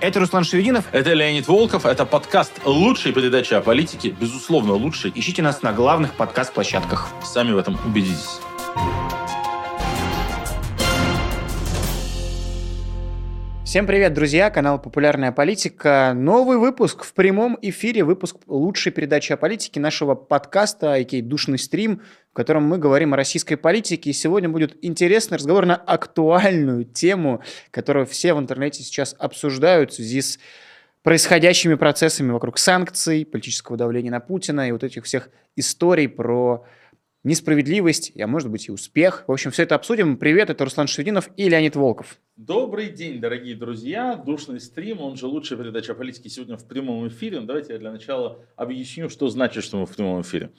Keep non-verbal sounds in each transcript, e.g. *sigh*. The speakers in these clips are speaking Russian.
Это Руслан Шевединов. Это Леонид Волков. Это подкаст лучшей передачи о политике. Безусловно, лучший. Ищите нас на главных подкаст-площадках. Сами в этом убедитесь. Всем привет, друзья! Канал «Популярная политика». Новый выпуск в прямом эфире, выпуск лучшей передачи о политике нашего подкаста, а.к.а. «Душный стрим», в котором мы говорим о российской политике. И сегодня будет интересный разговор на актуальную тему, которую все в интернете сейчас обсуждают в связи с происходящими процессами вокруг санкций, политического давления на Путина и вот этих всех историй про несправедливость, а может быть и успех. В общем, все это обсудим. Привет, это Руслан Шевединов и Леонид Волков. Добрый день, дорогие друзья. Душный стрим, он же лучшая передача о политике сегодня в прямом эфире. Давайте я для начала объясню, что значит, что мы в прямом эфире.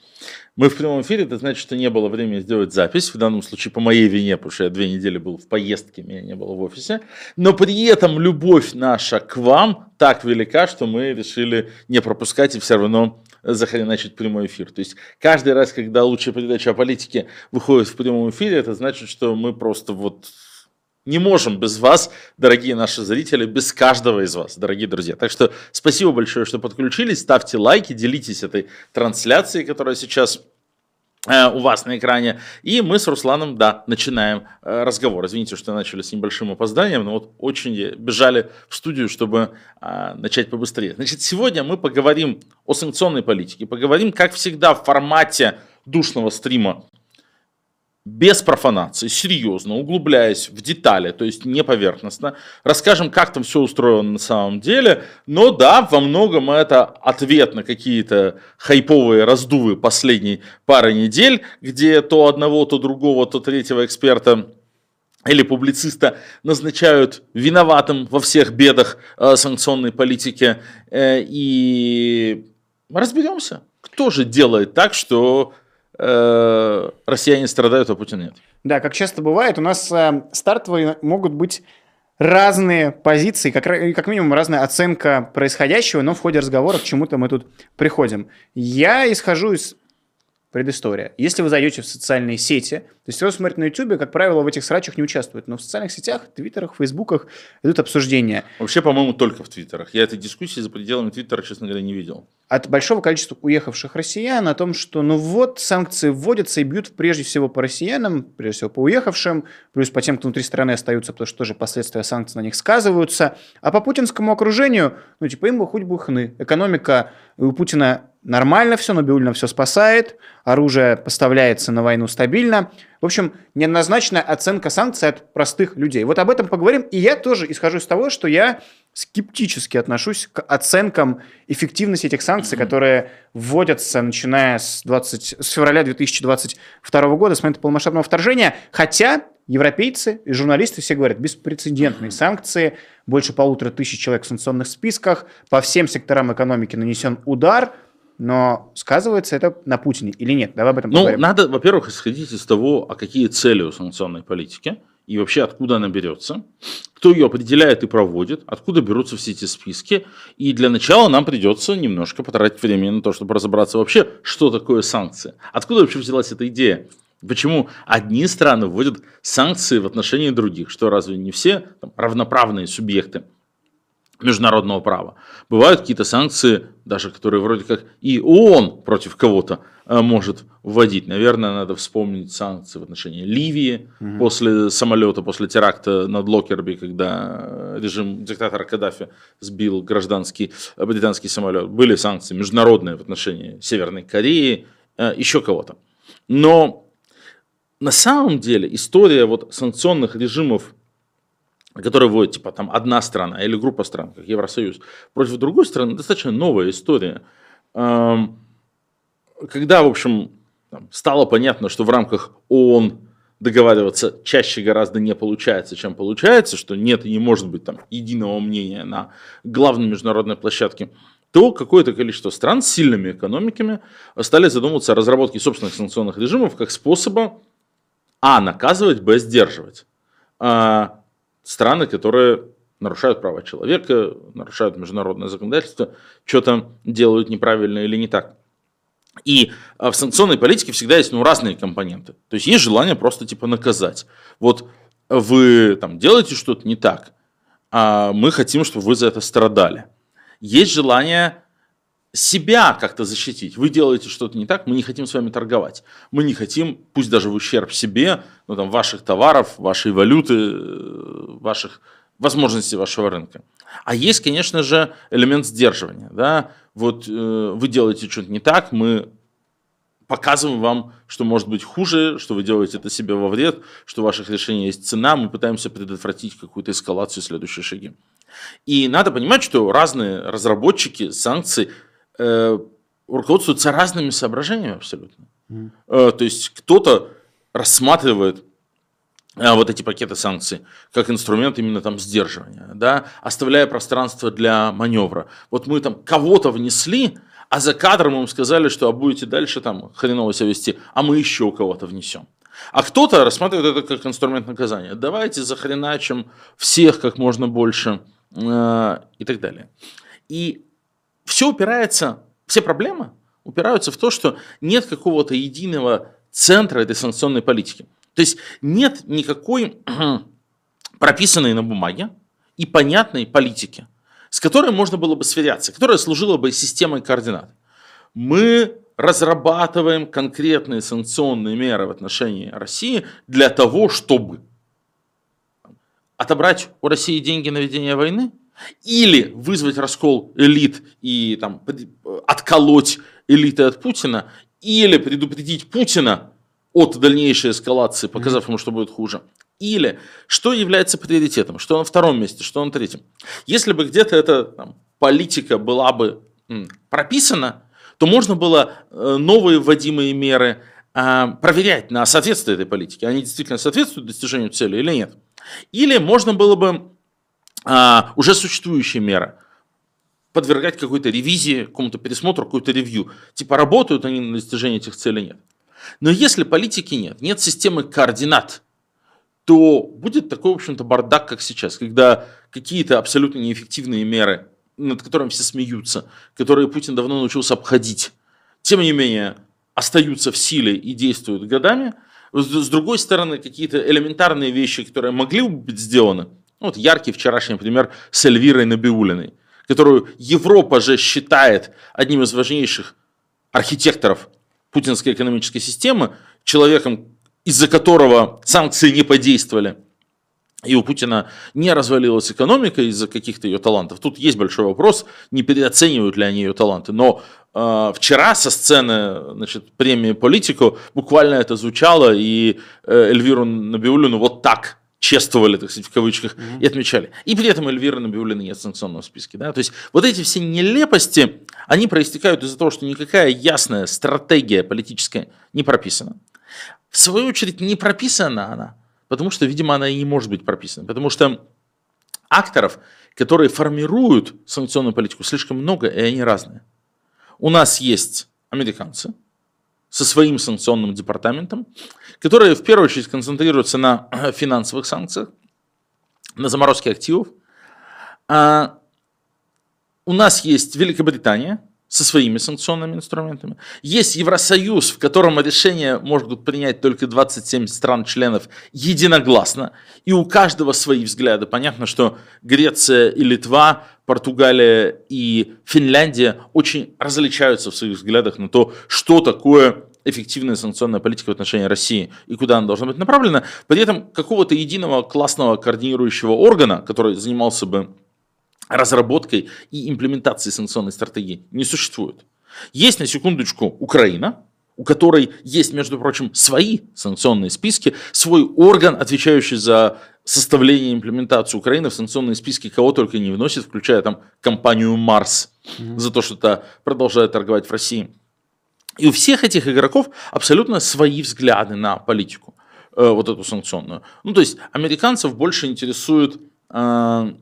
Мы в прямом эфире, это значит, что не было времени сделать запись. В данном случае по моей вине, потому что я две недели был в поездке, меня не было в офисе. Но при этом любовь наша к вам так велика, что мы решили не пропускать и все равно захреначить прямой эфир. То есть каждый раз, когда лучшая передача о политике выходит в прямом эфире, это значит, что мы просто вот не можем без вас, дорогие наши зрители, без каждого из вас, дорогие друзья. Так что спасибо большое, что подключились. Ставьте лайки, делитесь этой трансляцией, которая сейчас у вас на экране. И мы с Русланом, да, начинаем э, разговор. Извините, что начали с небольшим опозданием, но вот очень бежали в студию, чтобы а, начать побыстрее. Значит, сегодня мы поговорим о санкционной политике, поговорим, как всегда, в формате душного стрима без профанации, серьезно, углубляясь в детали, то есть не поверхностно, расскажем, как там все устроено на самом деле, но да, во многом это ответ на какие-то хайповые раздувы последней пары недель, где то одного, то другого, то третьего эксперта или публициста назначают виноватым во всех бедах э, санкционной политики. Э, и разберемся, кто же делает так, что э, россияне страдают, а Путин нет. Да, как часто бывает, у нас э, стартовые могут быть разные позиции, как, как минимум разная оценка происходящего, но в ходе разговора к чему-то мы тут приходим. Я исхожу из предыстория. Если вы зайдете в социальные сети, то есть кто смотрит на YouTube, как правило, в этих срачах не участвует, но в социальных сетях, твиттерах, фейсбуках идут обсуждения. Вообще, по-моему, только в твиттерах. Я этой дискуссии за пределами твиттера, честно говоря, не видел. От большого количества уехавших россиян о том, что ну вот санкции вводятся и бьют прежде всего по россиянам, прежде всего по уехавшим, плюс по тем, кто внутри страны остаются, потому что тоже последствия санкций на них сказываются. А по путинскому окружению, ну типа им бы хоть бы хны. Экономика у Путина нормально все, Набиулина все спасает, оружие поставляется на войну стабильно. В общем, неоднозначная оценка санкций от простых людей. Вот об этом поговорим. И я тоже исхожу из того, что я скептически отношусь к оценкам эффективности этих санкций, которые вводятся начиная с, 20, с февраля 2022 года, с момента полномасштабного вторжения. Хотя европейцы и журналисты все говорят, беспрецедентные санкции, больше полутора тысяч человек в санкционных списках, по всем секторам экономики нанесен удар – но сказывается это на Путине или нет? Давай об этом ну, поговорим. надо, во-первых, исходить из того, а какие цели у санкционной политики и вообще откуда она берется, кто ее определяет и проводит, откуда берутся все эти списки. И для начала нам придется немножко потратить время на то, чтобы разобраться вообще, что такое санкции. Откуда вообще взялась эта идея? Почему одни страны вводят санкции в отношении других? Что разве не все там, равноправные субъекты международного права. Бывают какие-то санкции, даже которые вроде как и ООН против кого-то э, может вводить. Наверное, надо вспомнить санкции в отношении Ливии угу. после самолета, после теракта над Локерби, когда режим диктатора Каддафи сбил гражданский э, британский самолет. Были санкции международные в отношении Северной Кореи, э, еще кого-то. Но на самом деле история вот санкционных режимов которые вводит, типа, там, одна страна или группа стран, как Евросоюз, против другой страны, достаточно новая история. Эм, когда, в общем, стало понятно, что в рамках ООН договариваться чаще гораздо не получается, чем получается, что нет и не может быть там единого мнения на главной международной площадке, то какое-то количество стран с сильными экономиками стали задумываться о разработке собственных санкционных режимов как способа а. наказывать, б. сдерживать. А, страны, которые нарушают права человека, нарушают международное законодательство, что-то делают неправильно или не так. И а, в санкционной политике всегда есть ну, разные компоненты. То есть есть желание просто типа наказать. Вот вы там делаете что-то не так, а мы хотим, чтобы вы за это страдали. Есть желание себя как-то защитить. Вы делаете что-то не так, мы не хотим с вами торговать. Мы не хотим, пусть даже в ущерб себе, ну, там, ваших товаров, вашей валюты, э, ваших возможностей вашего рынка. А есть, конечно же, элемент сдерживания. Да? Вот э, вы делаете что-то не так, мы показываем вам, что может быть хуже, что вы делаете это себе во вред, что у ваших решений есть цена, мы пытаемся предотвратить какую-то эскалацию, следующие шаги. И надо понимать, что разные разработчики санкций руководствуются разными соображениями абсолютно. Mm. Э, то есть кто-то рассматривает э, вот эти пакеты санкций как инструмент именно там сдерживания, да, оставляя пространство для маневра. Вот мы там кого-то внесли, а за кадром им сказали, что а будете дальше там хреново себя вести, а мы еще кого-то внесем. А кто-то рассматривает это как инструмент наказания. Давайте захреначим всех как можно больше э, и так далее. И все упирается, все проблемы упираются в то, что нет какого-то единого центра этой санкционной политики. То есть нет никакой *clears throat* прописанной на бумаге и понятной политики с которой можно было бы сверяться, которая служила бы системой координат. Мы разрабатываем конкретные санкционные меры в отношении России для того, чтобы отобрать у России деньги на ведение войны, или вызвать раскол элит и там, отколоть элиты от Путина, или предупредить Путина от дальнейшей эскалации, показав ему, что будет хуже. Или что является приоритетом, что на втором месте, что на третьем. Если бы где-то эта там, политика была бы прописана, то можно было э, новые вводимые меры э, проверять на соответствие этой политике. Они действительно соответствуют достижению цели или нет. Или можно было бы э, уже существующие меры подвергать какой-то ревизии, какому-то пересмотру, какой-то ревью. Типа работают они на достижение этих целей, нет. Но если политики нет, нет системы координат, то будет такой, в общем-то, бардак, как сейчас, когда какие-то абсолютно неэффективные меры, над которыми все смеются, которые Путин давно научился обходить, тем не менее остаются в силе и действуют годами. С другой стороны, какие-то элементарные вещи, которые могли бы быть сделаны, ну, вот яркий вчерашний пример с Эльвирой Набиулиной, которую Европа же считает одним из важнейших архитекторов путинской экономической системы, человеком, из-за которого санкции не подействовали, и у Путина не развалилась экономика из-за каких-то ее талантов. Тут есть большой вопрос, не переоценивают ли они ее таланты. Но э, вчера со сцены значит, премии «Политику» буквально это звучало, и э, Эльвиру Набиулину вот так чествовали, так сказать, в кавычках, mm-hmm. и отмечали. И при этом Эльвира Набиулина нет в санкционном списке. Да? То есть вот эти все нелепости, они проистекают из-за того, что никакая ясная стратегия политическая не прописана. В свою очередь, не прописана она, потому что, видимо, она и не может быть прописана. Потому что акторов, которые формируют санкционную политику, слишком много, и они разные. У нас есть американцы со своим санкционным департаментом, которые в первую очередь концентрируются на *clears throat* финансовых санкциях, на заморозке активов. А у нас есть Великобритания, со своими санкционными инструментами. Есть Евросоюз, в котором решение могут принять только 27 стран-членов единогласно, и у каждого свои взгляды. Понятно, что Греция и Литва, Португалия и Финляндия очень различаются в своих взглядах на то, что такое эффективная санкционная политика в отношении России и куда она должна быть направлена. При этом какого-то единого классного координирующего органа, который занимался бы разработкой и имплементацией санкционной стратегии не существует. Есть на секундочку Украина, у которой есть, между прочим, свои санкционные списки, свой орган, отвечающий за составление и имплементацию Украины в санкционные списки, кого только не вносит, включая там компанию Марс mm-hmm. за то, что та продолжает торговать в России. И у всех этих игроков абсолютно свои взгляды на политику, э, вот эту санкционную. Ну, то есть американцев больше интересует э,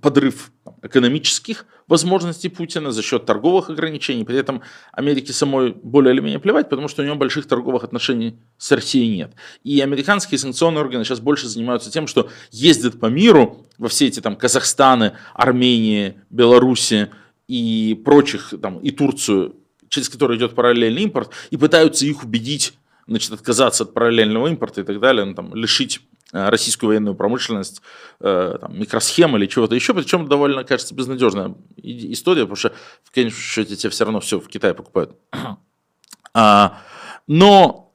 подрыв экономических возможностей Путина за счет торговых ограничений. При этом Америке самой более или менее плевать, потому что у него больших торговых отношений с Россией нет. И американские санкционные органы сейчас больше занимаются тем, что ездят по миру во все эти там Казахстаны, Армении, Беларуси и прочих, там, и Турцию, через которые идет параллельный импорт, и пытаются их убедить значит, отказаться от параллельного импорта и так далее, ну, там, лишить российскую военную промышленность, э, там, микросхем или чего-то еще, причем довольно, кажется, безнадежная история, потому что в конечном счете тебе все равно все в Китае покупают. *clears throat* А, но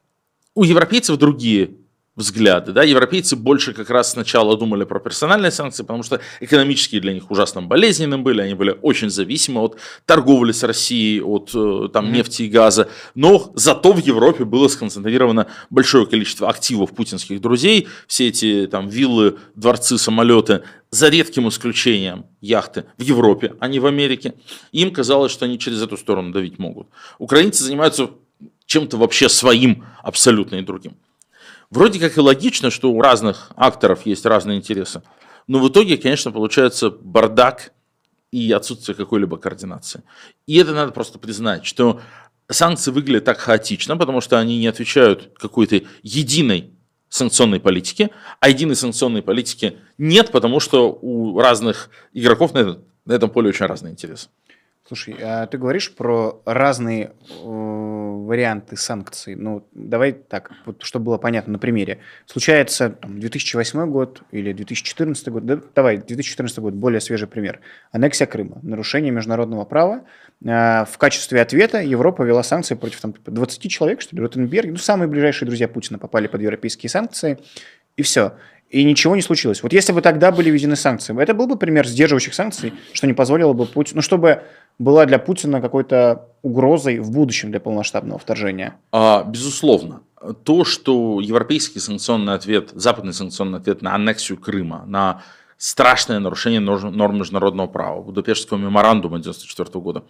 у европейцев другие взгляды. Да? Европейцы больше как раз сначала думали про персональные санкции, потому что экономические для них ужасно болезненным были, они были очень зависимы от торговли с Россией, от э, там, нефти и газа. Но зато в Европе было сконцентрировано большое количество активов путинских друзей, все эти там, виллы, дворцы, самолеты, за редким исключением яхты в Европе, а не в Америке. Им казалось, что они через эту сторону давить могут. Украинцы занимаются чем-то вообще своим, абсолютно и другим. Вроде как и логично, что у разных акторов есть разные интересы, но в итоге, конечно, получается бардак и отсутствие какой-либо координации. И это надо просто признать, что санкции выглядят так хаотично, потому что они не отвечают какой-то единой санкционной политике, а единой санкционной политики нет, потому что у разных игроков на этом, на этом поле очень разные интересы. Слушай, а ты говоришь про разные э, варианты санкций. Ну, давай так, вот, чтобы было понятно на примере. Случается там, 2008 год или 2014 год. Да, давай, 2014 год, более свежий пример. Аннексия Крыма, нарушение международного права. Э, в качестве ответа Европа ввела санкции против там, 20 человек, что ли, Ротенберг. Ну, самые ближайшие друзья Путина попали под европейские санкции. И все и ничего не случилось. Вот если бы тогда были введены санкции, это был бы пример сдерживающих санкций, что не позволило бы Путину, ну, чтобы была для Путина какой-то угрозой в будущем для полномасштабного вторжения? А, безусловно. То, что европейский санкционный ответ, западный санкционный ответ на аннексию Крыма, на страшное нарушение норм международного права, Будапештского меморандума 1994 года,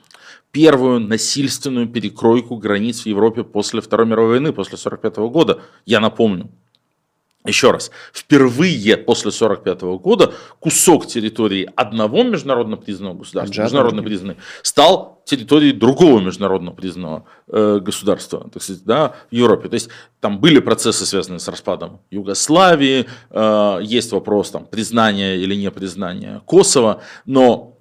первую насильственную перекройку границ в Европе после Второй мировой войны, после 1945 года, я напомню, еще раз, впервые после 1945 года кусок территории одного международно признанного государства, Джад, международно признанный, стал территорией другого международно признанного э, государства, так сказать, да, в Европе. То есть там были процессы, связанные с распадом Югославии, э, есть вопрос там, признания или не признания Косово, но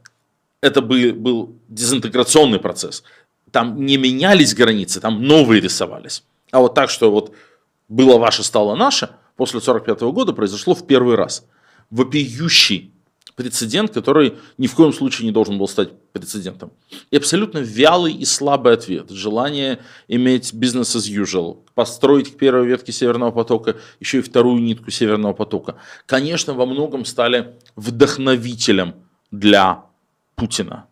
это был, был дезинтеграционный процесс. Там не менялись границы, там новые рисовались. А вот так, что вот было ваше, стало наше – после 1945 года произошло в первый раз. Вопиющий прецедент, который ни в коем случае не должен был стать прецедентом. И абсолютно вялый и слабый ответ. Желание иметь бизнес as usual, построить к первой ветке Северного потока еще и вторую нитку Северного потока. Конечно, во многом стали вдохновителем для Путина.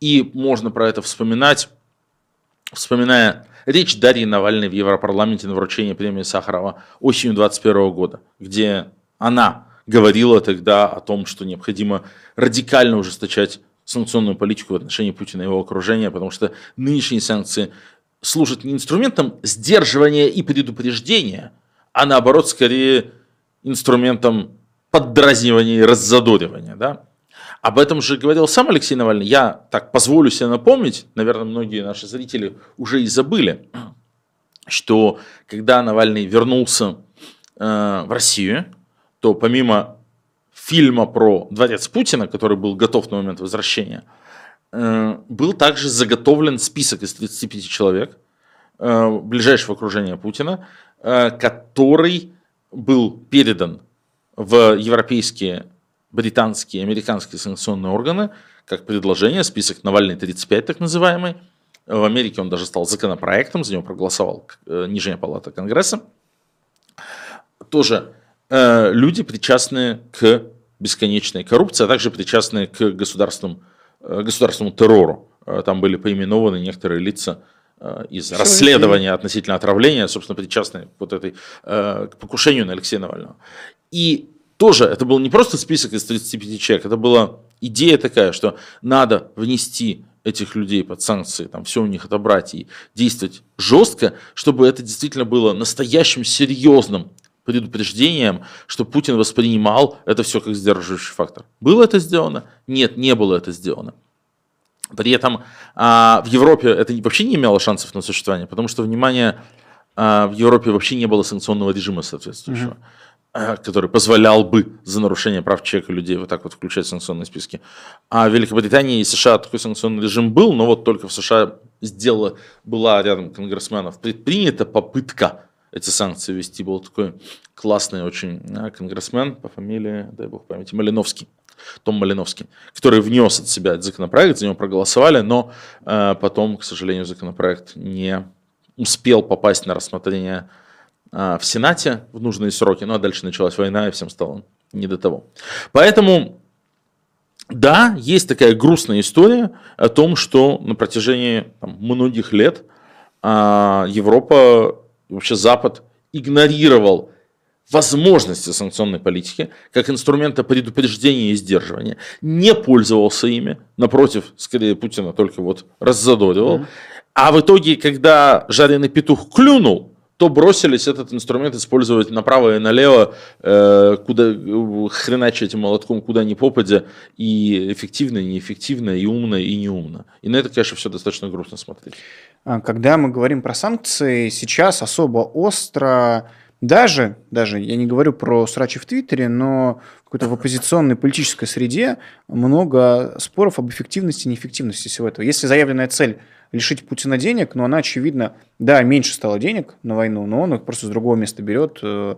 И можно про это вспоминать, вспоминая Речь Дарьи Навальной в Европарламенте на вручении премии Сахарова осенью 2021 года, где она говорила тогда о том, что необходимо радикально ужесточать санкционную политику в отношении Путина и его окружения, потому что нынешние санкции служат не инструментом сдерживания и предупреждения, а наоборот, скорее инструментом поддразнивания и раззадоривания. Да? Об этом же говорил сам Алексей Навальный. Я так позволю себе напомнить, наверное, многие наши зрители уже и забыли, что когда Навальный вернулся э, в Россию, то помимо фильма про дворец Путина, который был готов на момент возвращения, э, был также заготовлен список из 35 человек э, ближайшего окружения Путина, э, который был передан в европейские британские и американские санкционные органы как предложение, список Навальный 35 так называемый. В Америке он даже стал законопроектом, за него проголосовал э, Нижняя палата Конгресса. Тоже э, люди, причастные к бесконечной коррупции, а также причастные к государственному, э, государственному террору. Э, там были поименованы некоторые лица э, из Все расследования относительно отравления, собственно, причастные вот этой, э, к покушению на Алексея Навального. И тоже это был не просто список из 35 человек, это была идея такая, что надо внести этих людей под санкции, там все у них отобрать и действовать жестко, чтобы это действительно было настоящим серьезным предупреждением, что Путин воспринимал это все как сдерживающий фактор. Было это сделано? Нет, не было это сделано. При этом а, в Европе это вообще не имело шансов на существование, потому что, внимание, а, в Европе вообще не было санкционного режима соответствующего. Mm-hmm. Который позволял бы за нарушение прав человека людей вот так вот включать в санкционные списки. А в Великобритании и США такой санкционный режим был, но вот только в США сделала, была рядом конгрессменов предпринята попытка эти санкции вести. Был такой классный очень а, конгрессмен по фамилии, дай бог памяти, Малиновский. Том Малиновский, который внес от себя законопроект, за него проголосовали, но э, потом, к сожалению, законопроект не успел попасть на рассмотрение в Сенате в нужные сроки, ну а дальше началась война, и всем стало не до того. Поэтому да, есть такая грустная история о том, что на протяжении там, многих лет а, Европа, вообще Запад игнорировал возможности санкционной политики как инструмента предупреждения и сдерживания, не пользовался ими, напротив, скорее Путина только вот раззадоривал. Mm-hmm. А в итоге, когда жареный петух клюнул, то бросились этот инструмент использовать направо и налево, э, куда хреначить этим молотком, куда ни попадя, и эффективно, и неэффективно, и умно, и неумно. И на это, конечно, все достаточно грустно смотреть. А когда мы говорим про санкции, сейчас особо остро даже, даже, я не говорю про срачи в Твиттере, но какой-то в оппозиционной политической среде много споров об эффективности и неэффективности всего этого. Если заявленная цель лишить Путина денег, но она, очевидно, да, меньше стало денег на войну, но он их просто с другого места берет. Э,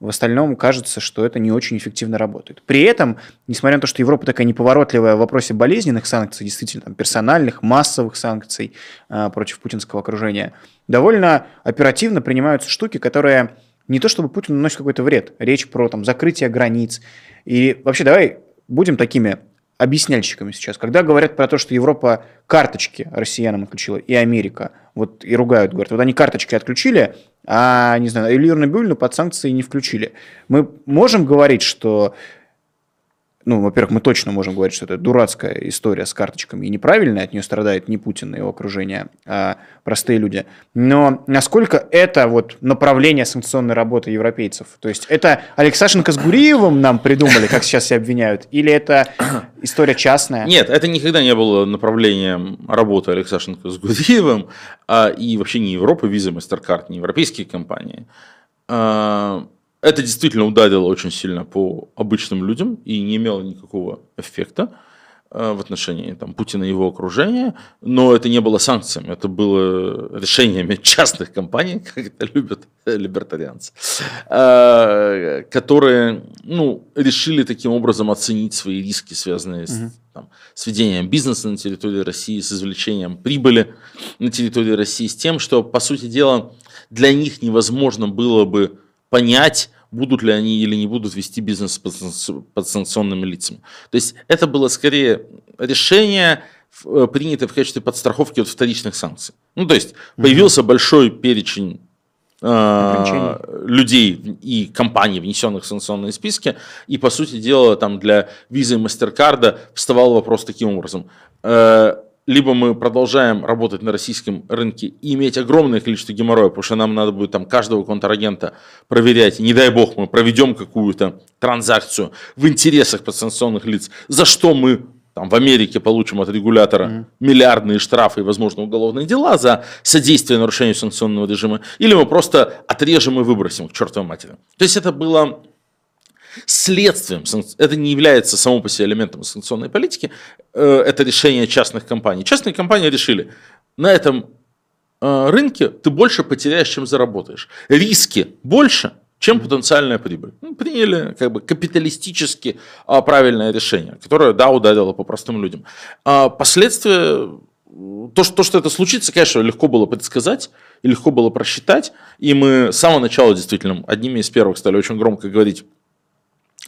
в остальном кажется, что это не очень эффективно работает. При этом, несмотря на то, что Европа такая неповоротливая в вопросе болезненных санкций, действительно, там, персональных, массовых санкций э, против путинского окружения, довольно оперативно принимаются штуки, которые не то чтобы Путин наносит какой-то вред, речь про там, закрытие границ. И вообще давай будем такими объясняльщиками сейчас. Когда говорят про то, что Европа карточки россиянам отключила, и Америка, вот и ругают, говорят, вот они карточки отключили, а, не знаю, Илью Набиулину под санкции не включили. Мы можем говорить, что ну, во-первых, мы точно можем говорить, что это дурацкая история с карточками и неправильная, от нее страдает не Путин и его окружение, а простые люди. Но насколько это вот направление санкционной работы европейцев? То есть это Алексашенко с Гуриевым нам придумали, как сейчас все обвиняют, или это история частная? Нет, это никогда не было направлением работы Алексашенко с Гуриевым, а, и вообще не Европа, Visa, MasterCard, не европейские компании. Это действительно ударило очень сильно по обычным людям и не имело никакого эффекта э, в отношении там, Путина и его окружения, но это не было санкциями, это было решениями *laughs* частных компаний, *laughs* как это любят либертарианцы, э, которые ну, решили таким образом оценить свои риски, связанные с, там, с ведением бизнеса на территории России, с извлечением прибыли на территории России, с тем, что, по сути дела, для них невозможно было бы понять, будут ли они или не будут вести бизнес под санкционными лицами. То есть это было скорее решение, э, принятое в качестве подстраховки от вторичных санкций. Ну, то есть появился угу. большой перечень э, людей и компаний, внесенных в санкционные списки, и, по сути дела, там для визы и MasterCard вставал вопрос таким образом. Э, либо мы продолжаем работать на российском рынке и иметь огромное количество геморроя, потому что нам надо будет там каждого контрагента проверять, не дай бог мы проведем какую-то транзакцию в интересах подсанкционных лиц, за что мы там, в Америке получим от регулятора mm-hmm. миллиардные штрафы и, возможно, уголовные дела за содействие нарушению санкционного режима, или мы просто отрежем и выбросим к чертовой матери. То есть это было следствием, это не является само по себе элементом санкционной политики, э, это решение частных компаний. Частные компании решили, на этом э, рынке ты больше потеряешь, чем заработаешь. Риски больше, чем потенциальная прибыль. Ну, приняли как бы капиталистически а, правильное решение, которое, да, ударило по простым людям. А последствия то что, то, что это случится, конечно, легко было предсказать и легко было просчитать. И мы с самого начала действительно одними из первых стали очень громко говорить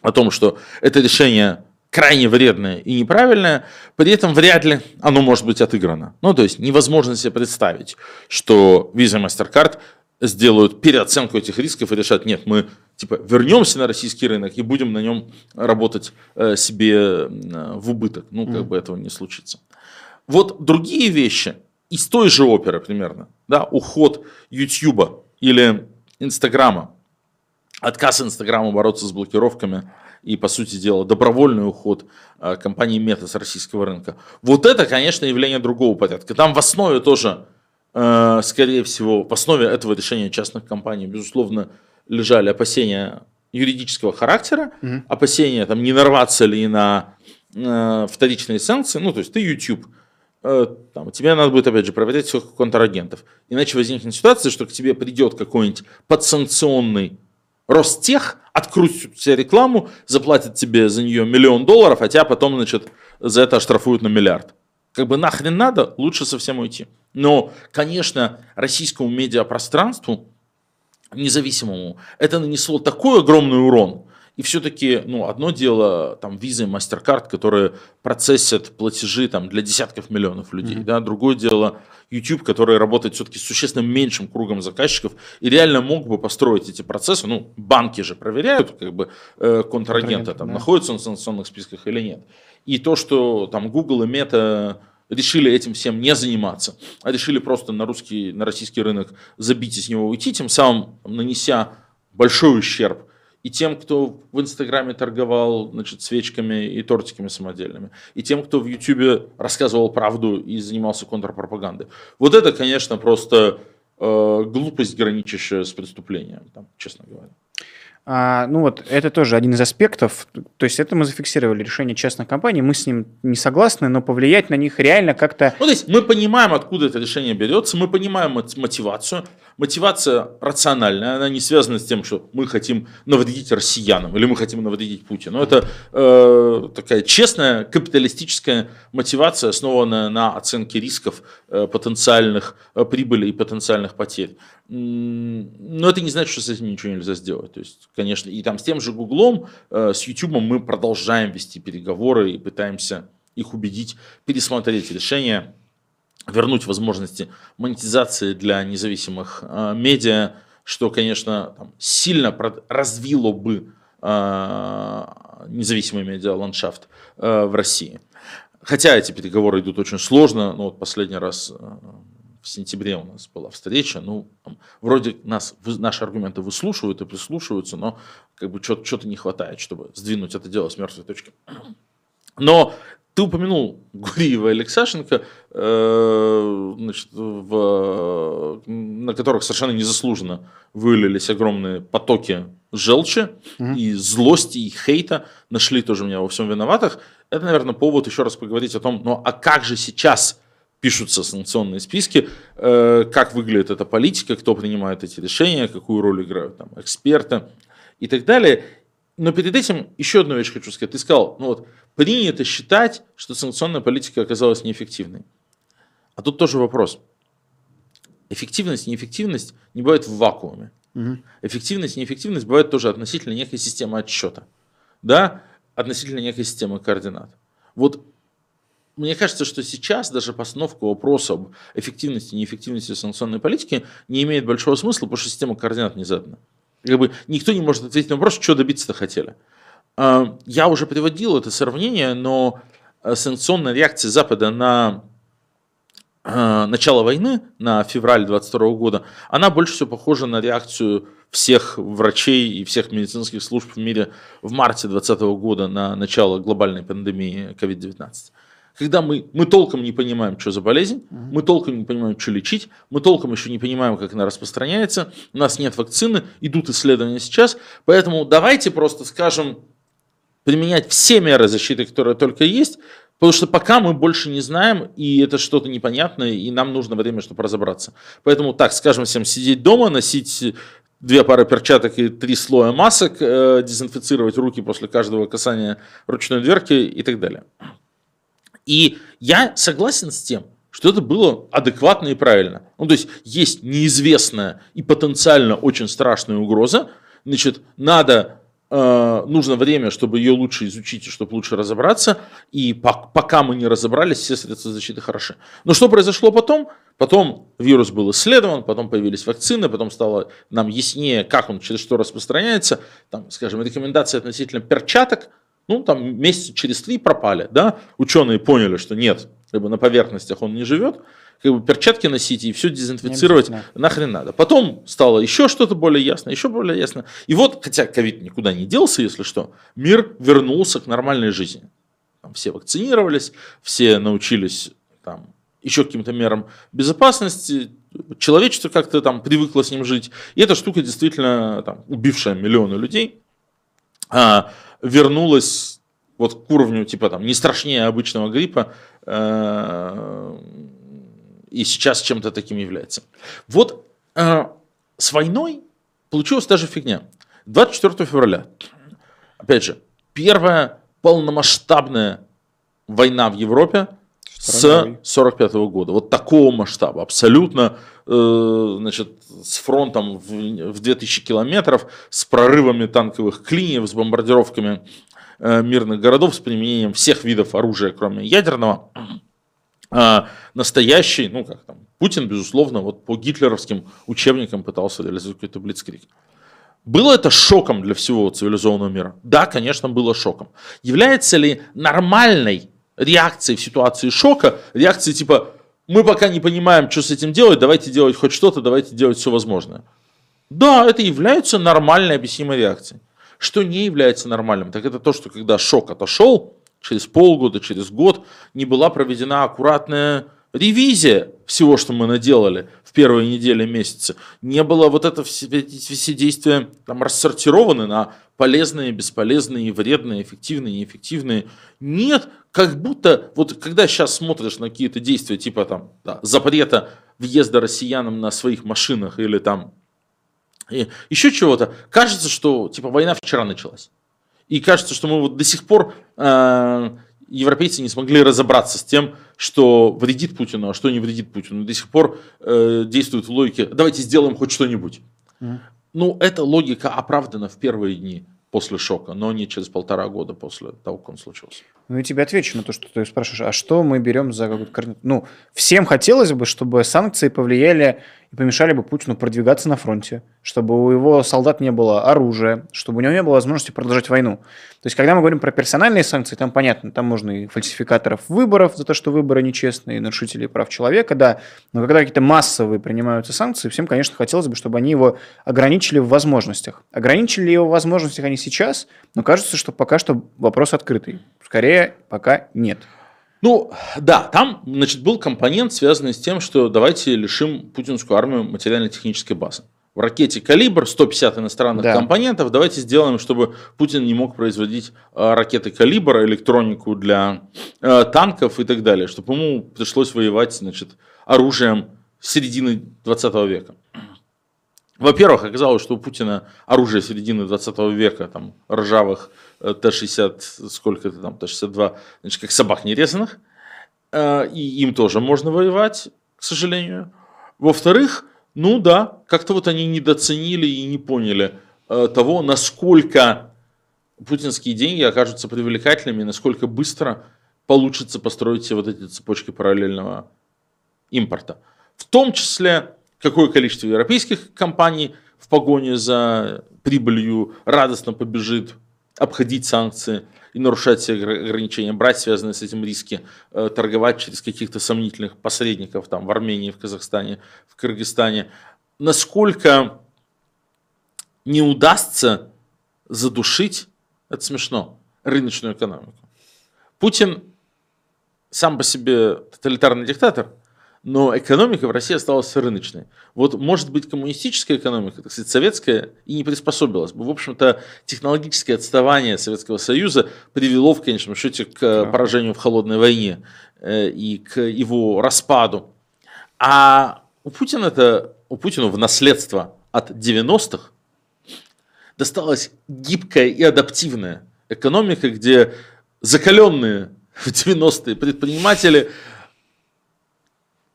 о том, что это решение крайне вредное и неправильное, при этом вряд ли оно может быть отыграно. Ну, то есть невозможно себе представить, что Visa и MasterCard сделают переоценку этих рисков и решат, нет, мы типа вернемся на российский рынок и будем на нем работать э, себе э, в убыток. Ну, как mm. бы этого не случится. Вот другие вещи из той же оперы примерно, да, уход YouTube или Инстаграма, отказ Инстаграма бороться с блокировками и, по сути дела, добровольный уход э, компании Мета с российского рынка. Вот это, конечно, явление другого порядка. Там в основе тоже, э, скорее всего, в основе этого решения частных компаний, безусловно, лежали опасения юридического характера, угу. опасения там, не нарваться ли на э, вторичные санкции. Ну, то есть ты YouTube э, там, тебе надо будет, опять же, проверять всех контрагентов. Иначе возникнет ситуация, что к тебе придет какой-нибудь подсанкционный Ростех, открутит себе рекламу, заплатит тебе за нее миллион долларов, а тебя потом, значит, за это оштрафуют на миллиард. Как бы нахрен надо, лучше совсем уйти. Но, конечно, российскому медиапространству, независимому, это нанесло такой огромный урон, и все-таки, ну, одно дело, там, и MasterCard, которые процессят платежи там, для десятков миллионов людей, mm-hmm. да, другое дело YouTube, который работает все-таки с существенно меньшим кругом заказчиков и реально мог бы построить эти процессы, ну, банки же проверяют, как бы, э, контрагента, там, да. находится он в санкционных списках или нет. И то, что там Google и Meta решили этим всем не заниматься, а решили просто на русский, на российский рынок забить и с него уйти, тем самым нанеся большой ущерб и тем, кто в Инстаграме торговал значит, свечками и тортиками самодельными, и тем, кто в Ютубе рассказывал правду и занимался контрпропагандой. Вот это, конечно, просто э, глупость, граничащая с преступлением, там, честно говоря. А, ну вот, это тоже один из аспектов. То есть это мы зафиксировали решение частных компаний, мы с ним не согласны, но повлиять на них реально как-то... Ну, то есть мы понимаем, откуда это решение берется, мы понимаем мотивацию. Мотивация рациональная, она не связана с тем, что мы хотим навредить россиянам или мы хотим навредить Путину. Это э, такая честная капиталистическая мотивация, основанная на оценке рисков э, потенциальных э, прибыли и потенциальных потерь. Но это не значит, что с этим ничего нельзя сделать. То есть, конечно, и там с тем же Гуглом, э, с YouTube мы продолжаем вести переговоры и пытаемся их убедить пересмотреть решение, вернуть возможности монетизации для независимых э, медиа, что, конечно, там, сильно развило бы э, независимый медиа-ландшафт в России. Хотя эти переговоры идут очень сложно, но вот последний раз в сентябре у нас была встреча, ну, вроде нас, наши аргументы выслушивают и прислушиваются, но как бы что-то не хватает, чтобы сдвинуть это дело с мертвой точки. Но ты упомянул Гуриева и Алексашенко, э, значит, в, на которых совершенно незаслуженно вылились огромные потоки желчи угу. и злости, и хейта, нашли тоже меня во всем виноватых. Это, наверное, повод еще раз поговорить о том, ну а как же сейчас пишутся санкционные списки, э, как выглядит эта политика, кто принимает эти решения, какую роль играют там эксперты и так далее. Но перед этим еще одну вещь хочу сказать. Ты сказал, ну вот, принято считать, что санкционная политика оказалась неэффективной. А тут тоже вопрос. Эффективность, неэффективность не бывает в вакууме. Угу. Эффективность, неэффективность бывает тоже относительно некой системы отсчета. Да, относительно некой системы координат. Вот мне кажется, что сейчас даже постановка вопроса об эффективности и неэффективности санкционной политики не имеет большого смысла, потому что система координат не задана. Как бы никто не может ответить на вопрос, что добиться-то хотели. Я уже приводил это сравнение, но э, санкционная реакция Запада на э, начало войны, на февраль 22 года, она больше всего похожа на реакцию всех врачей и всех медицинских служб в мире в марте 2020 года на начало глобальной пандемии COVID-19 когда мы, мы толком не понимаем, что за болезнь, мы толком не понимаем, что лечить, мы толком еще не понимаем, как она распространяется, у нас нет вакцины, идут исследования сейчас, поэтому давайте просто скажем, применять все меры защиты, которые только есть, потому что пока мы больше не знаем, и это что-то непонятное, и нам нужно время, чтобы разобраться. Поэтому так, скажем всем, сидеть дома, носить две пары перчаток и три слоя масок, э, дезинфицировать руки после каждого касания ручной дверки и так далее. И я согласен с тем, что это было адекватно и правильно. Ну, то есть есть неизвестная и потенциально очень страшная угроза, значит, надо, нужно время, чтобы ее лучше изучить и чтобы лучше разобраться, и по, пока мы не разобрались, все средства защиты хороши. Но что произошло потом? Потом вирус был исследован, потом появились вакцины, потом стало нам яснее, как он через что распространяется. Там, скажем, рекомендации относительно перчаток – ну, там месяца через три пропали, да, ученые поняли, что нет, бы на поверхностях он не живет, как бы перчатки носить и все дезинфицировать нахрен надо. Потом стало еще что-то более ясно, еще более ясно. И вот, хотя ковид никуда не делся, если что, мир вернулся к нормальной жизни. Там все вакцинировались, все научились там, еще каким-то мерам безопасности, человечество как-то там привыкло с ним жить. И эта штука действительно там, убившая миллионы людей, а, вернулась вот к уровню типа там не страшнее обычного гриппа, э, и сейчас чем-то таким является. Вот э, с войной получилась та же фигня. 24 февраля, опять же, первая полномасштабная война в Европе с 45 года. Вот такого масштаба, абсолютно, э, значит, с фронтом в, в 2000 километров, с прорывами танковых клиньев, с бомбардировками э, мирных городов, с применением всех видов оружия, кроме ядерного. А, настоящий, ну как там, Путин, безусловно, вот по гитлеровским учебникам пытался реализовать какой-то блицкрик. Было это шоком для всего цивилизованного мира? Да, конечно, было шоком. Является ли нормальной реакцией в ситуации шока, реакции типа «мы пока не понимаем, что с этим делать, давайте делать хоть что-то, давайте делать все возможное». Да, это является нормальной объяснимой реакцией. Что не является нормальным, так это то, что когда шок отошел, через полгода, через год, не была проведена аккуратная ревизия всего, что мы наделали в первые недели месяца. Не было вот это все, все действия там рассортированы на полезные, бесполезные, вредные, эффективные, неэффективные. Нет, как будто, вот когда сейчас смотришь на какие-то действия, типа там да, запрета въезда россиянам на своих машинах или там и еще чего-то, кажется, что типа война вчера началась. И кажется, что мы вот до сих пор э, европейцы не смогли разобраться с тем, что вредит Путину, а что не вредит Путину. До сих пор э, действуют в логике «давайте сделаем хоть что-нибудь». Mm. Ну, эта логика оправдана в первые дни после шока, но не через полтора года после того, как он случился. Ну, и тебе отвечу на то, что ты спрашиваешь, а что мы берем за какую-то... Ну, всем хотелось бы, чтобы санкции повлияли помешали бы Путину продвигаться на фронте, чтобы у его солдат не было оружия, чтобы у него не было возможности продолжать войну. То есть, когда мы говорим про персональные санкции, там понятно, там можно и фальсификаторов выборов за то, что выборы нечестные, и нарушителей прав человека, да, но когда какие-то массовые принимаются санкции, всем, конечно, хотелось бы, чтобы они его ограничили в возможностях. Ограничили ли его в возможностях они сейчас, но кажется, что пока что вопрос открытый. Скорее, пока нет. Ну, да, там, значит, был компонент, связанный с тем, что давайте лишим путинскую армию материально-технической базы. В ракете «Калибр» 150 иностранных да. компонентов. Давайте сделаем, чтобы Путин не мог производить э, ракеты «Калибр», электронику для э, танков и так далее. Чтобы ему пришлось воевать, значит, оружием середины 20 века. Во-первых, оказалось, что у Путина оружие середины 20 века, там, ржавых Т-60, сколько это там, Т-62, значит, как собак нерезанных, э, и им тоже можно воевать, к сожалению. Во-вторых, ну да, как-то вот они недооценили и не поняли э, того, насколько путинские деньги окажутся привлекательными, насколько быстро получится построить все вот эти цепочки параллельного импорта. В том числе, какое количество европейских компаний в погоне за прибылью радостно побежит обходить санкции и нарушать все ограничения, брать связанные с этим риски, э, торговать через каких-то сомнительных посредников там, в Армении, в Казахстане, в Кыргызстане. Насколько не удастся задушить, это смешно, рыночную экономику. Путин сам по себе тоталитарный диктатор – но экономика в России осталась рыночной. Вот может быть коммунистическая экономика, так сказать, советская, и не приспособилась бы. В общем-то, технологическое отставание Советского Союза привело в конечном счете к да. поражению в холодной войне э, и к его распаду. А у Путина это, у Путина в наследство от 90-х досталась гибкая и адаптивная экономика, где закаленные в 90-е предприниматели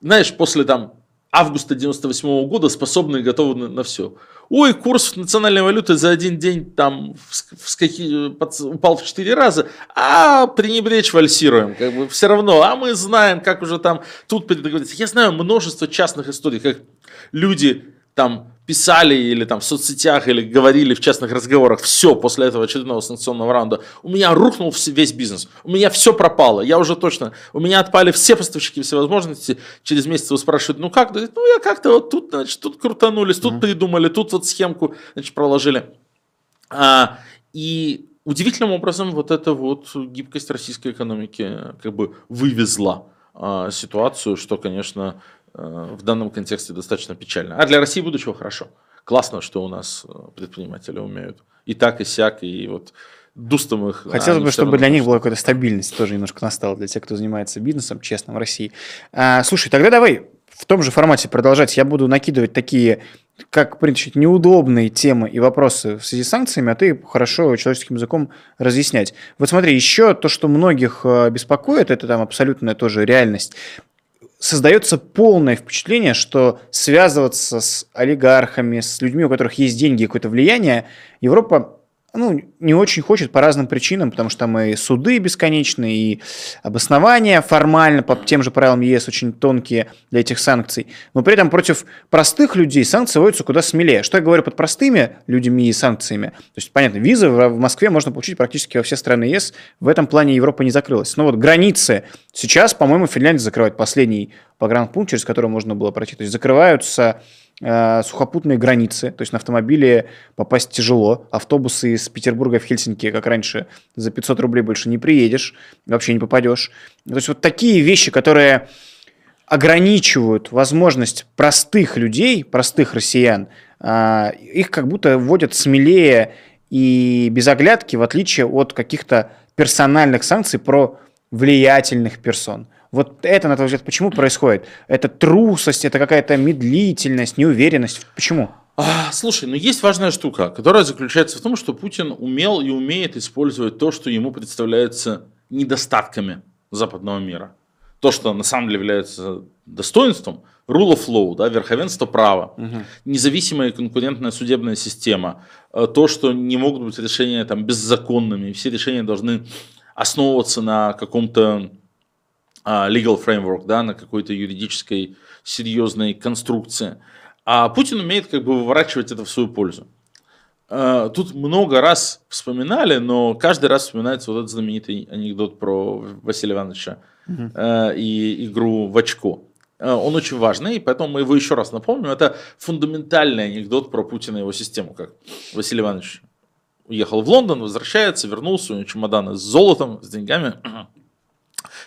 знаешь, после там августа 98 -го года способны и готовы на, на все. Ой, курс национальной валюты за один день там вскаки, упал в 4 раза, а пренебречь вальсируем, как бы все равно, а мы знаем, как уже там тут предоговориться. Я знаю множество частных историй, как люди там писали или там в соцсетях, или говорили в частных разговорах, все после этого очередного санкционного раунда, у меня рухнул весь бизнес, у меня все пропало, я уже точно, у меня отпали все поставщики всевозможности, через месяц вы спрашивают, ну как, ну я как-то вот тут, значит, тут крутанулись, тут mm-hmm. придумали, тут вот схемку, значит, проложили. А, и удивительным образом вот эта вот гибкость российской экономики как бы вывезла а, ситуацию, что, конечно, Э, в данном контексте достаточно печально. А для России будущего хорошо. Классно, что у нас э, предприниматели умеют и так, и сяк, и вот дустом Хотелось бы, чтобы для них была какая-то стабильность тоже немножко настала, для тех, кто занимается бизнесом честным в России. А, слушай, тогда давай в том же формате продолжать. Я буду накидывать такие, как принято неудобные темы и вопросы в связи с санкциями, а ты хорошо человеческим языком разъяснять. Вот смотри, еще то, что многих э, беспокоит, это там абсолютная тоже реальность создается полное впечатление, что связываться с олигархами, с людьми, у которых есть деньги и какое-то влияние, Европа ну, не очень хочет по разным причинам, потому что там и суды бесконечные, и обоснования формально по тем же правилам ЕС очень тонкие для этих санкций. Но при этом против простых людей санкции вводятся куда смелее. Что я говорю под простыми людьми и санкциями? То есть, понятно, визы в Москве можно получить практически во все страны ЕС. В этом плане Европа не закрылась. Но вот границы. Сейчас, по-моему, Финляндия закрывает последний погранпункт, через который можно было пройти. То есть закрываются Э, сухопутные границы, то есть на автомобиле попасть тяжело, автобусы из Петербурга в Хельсинки, как раньше, за 500 рублей больше не приедешь, вообще не попадешь. То есть вот такие вещи, которые ограничивают возможность простых людей, простых россиян, э, их как будто вводят смелее и без оглядки, в отличие от каких-то персональных санкций про влиятельных персон. Вот это, на твой взгляд, почему происходит? Это трусость, это какая-то медлительность, неуверенность. Почему? А, слушай, ну есть важная штука, которая заключается в том, что Путин умел и умеет использовать то, что ему представляется недостатками западного мира. То, что на самом деле является достоинством, rule of law, да, верховенство права, угу. независимая конкурентная судебная система, э, то, что не могут быть решения там, беззаконными, все решения должны основываться на каком-то legal framework, да, на какой-то юридической серьезной конструкции. А Путин умеет как бы выворачивать это в свою пользу. А, тут много раз вспоминали, но каждый раз вспоминается вот этот знаменитый анекдот про Василия Ивановича угу. и игру в очко. Он очень важный, и поэтому мы его еще раз напомним. Это фундаментальный анекдот про Путина и его систему, как Василий Иванович уехал в Лондон, возвращается, вернулся, у него чемоданы с золотом, с деньгами.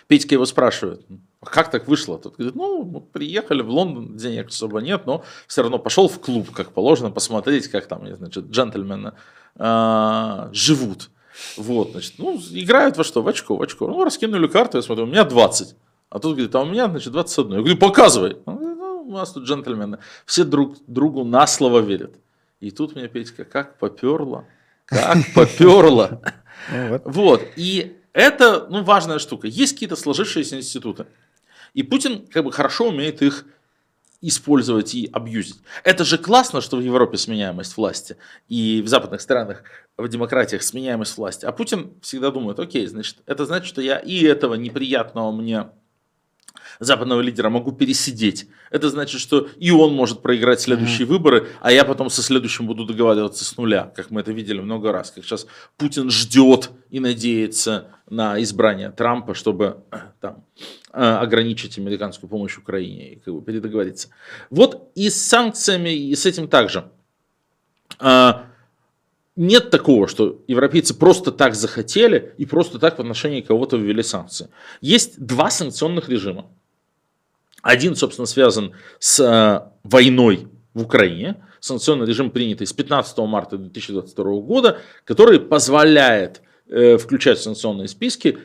Петька его спрашивает, «А как так вышло? Тот говорит, ну, мы приехали в Лондон, денег особо нет, но все равно пошел в клуб, как положено, посмотреть, как там, значит, джентльмены а, живут. Вот, значит, ну, играют во что? В очко, в очко. Ну, раскинули карту, я смотрю, у меня 20. А тут говорит, а у меня, значит, 21. Я говорю, показывай. Ну, у нас тут джентльмены. Все друг другу на слово верят. И тут меня Петька как поперло, как поперло. Ну вот. И это ну, важная штука. Есть какие-то сложившиеся институты. И Путин как бы хорошо умеет их использовать и абьюзить. Это же классно, что в Европе сменяемость власти и в западных странах, в демократиях сменяемость власти. А Путин всегда думает, окей, значит, это значит, что я и этого неприятного мне западного лидера могу пересидеть. Это значит, что и он может проиграть следующие mm-hmm. выборы, а я потом со следующим буду договариваться с нуля, как мы это видели много раз. Как сейчас Путин ждет и надеется на избрание Трампа, чтобы э, там, э, ограничить американскую помощь Украине и как бы передоговориться. Вот и с санкциями, и с этим также. А, нет такого, что европейцы просто так захотели и просто так в отношении кого-то ввели санкции. Есть два санкционных режима. Один, собственно, связан с э, войной в Украине. Санкционный режим, принятый с 15 марта 2022 года, который позволяет э, включать в санкционные списки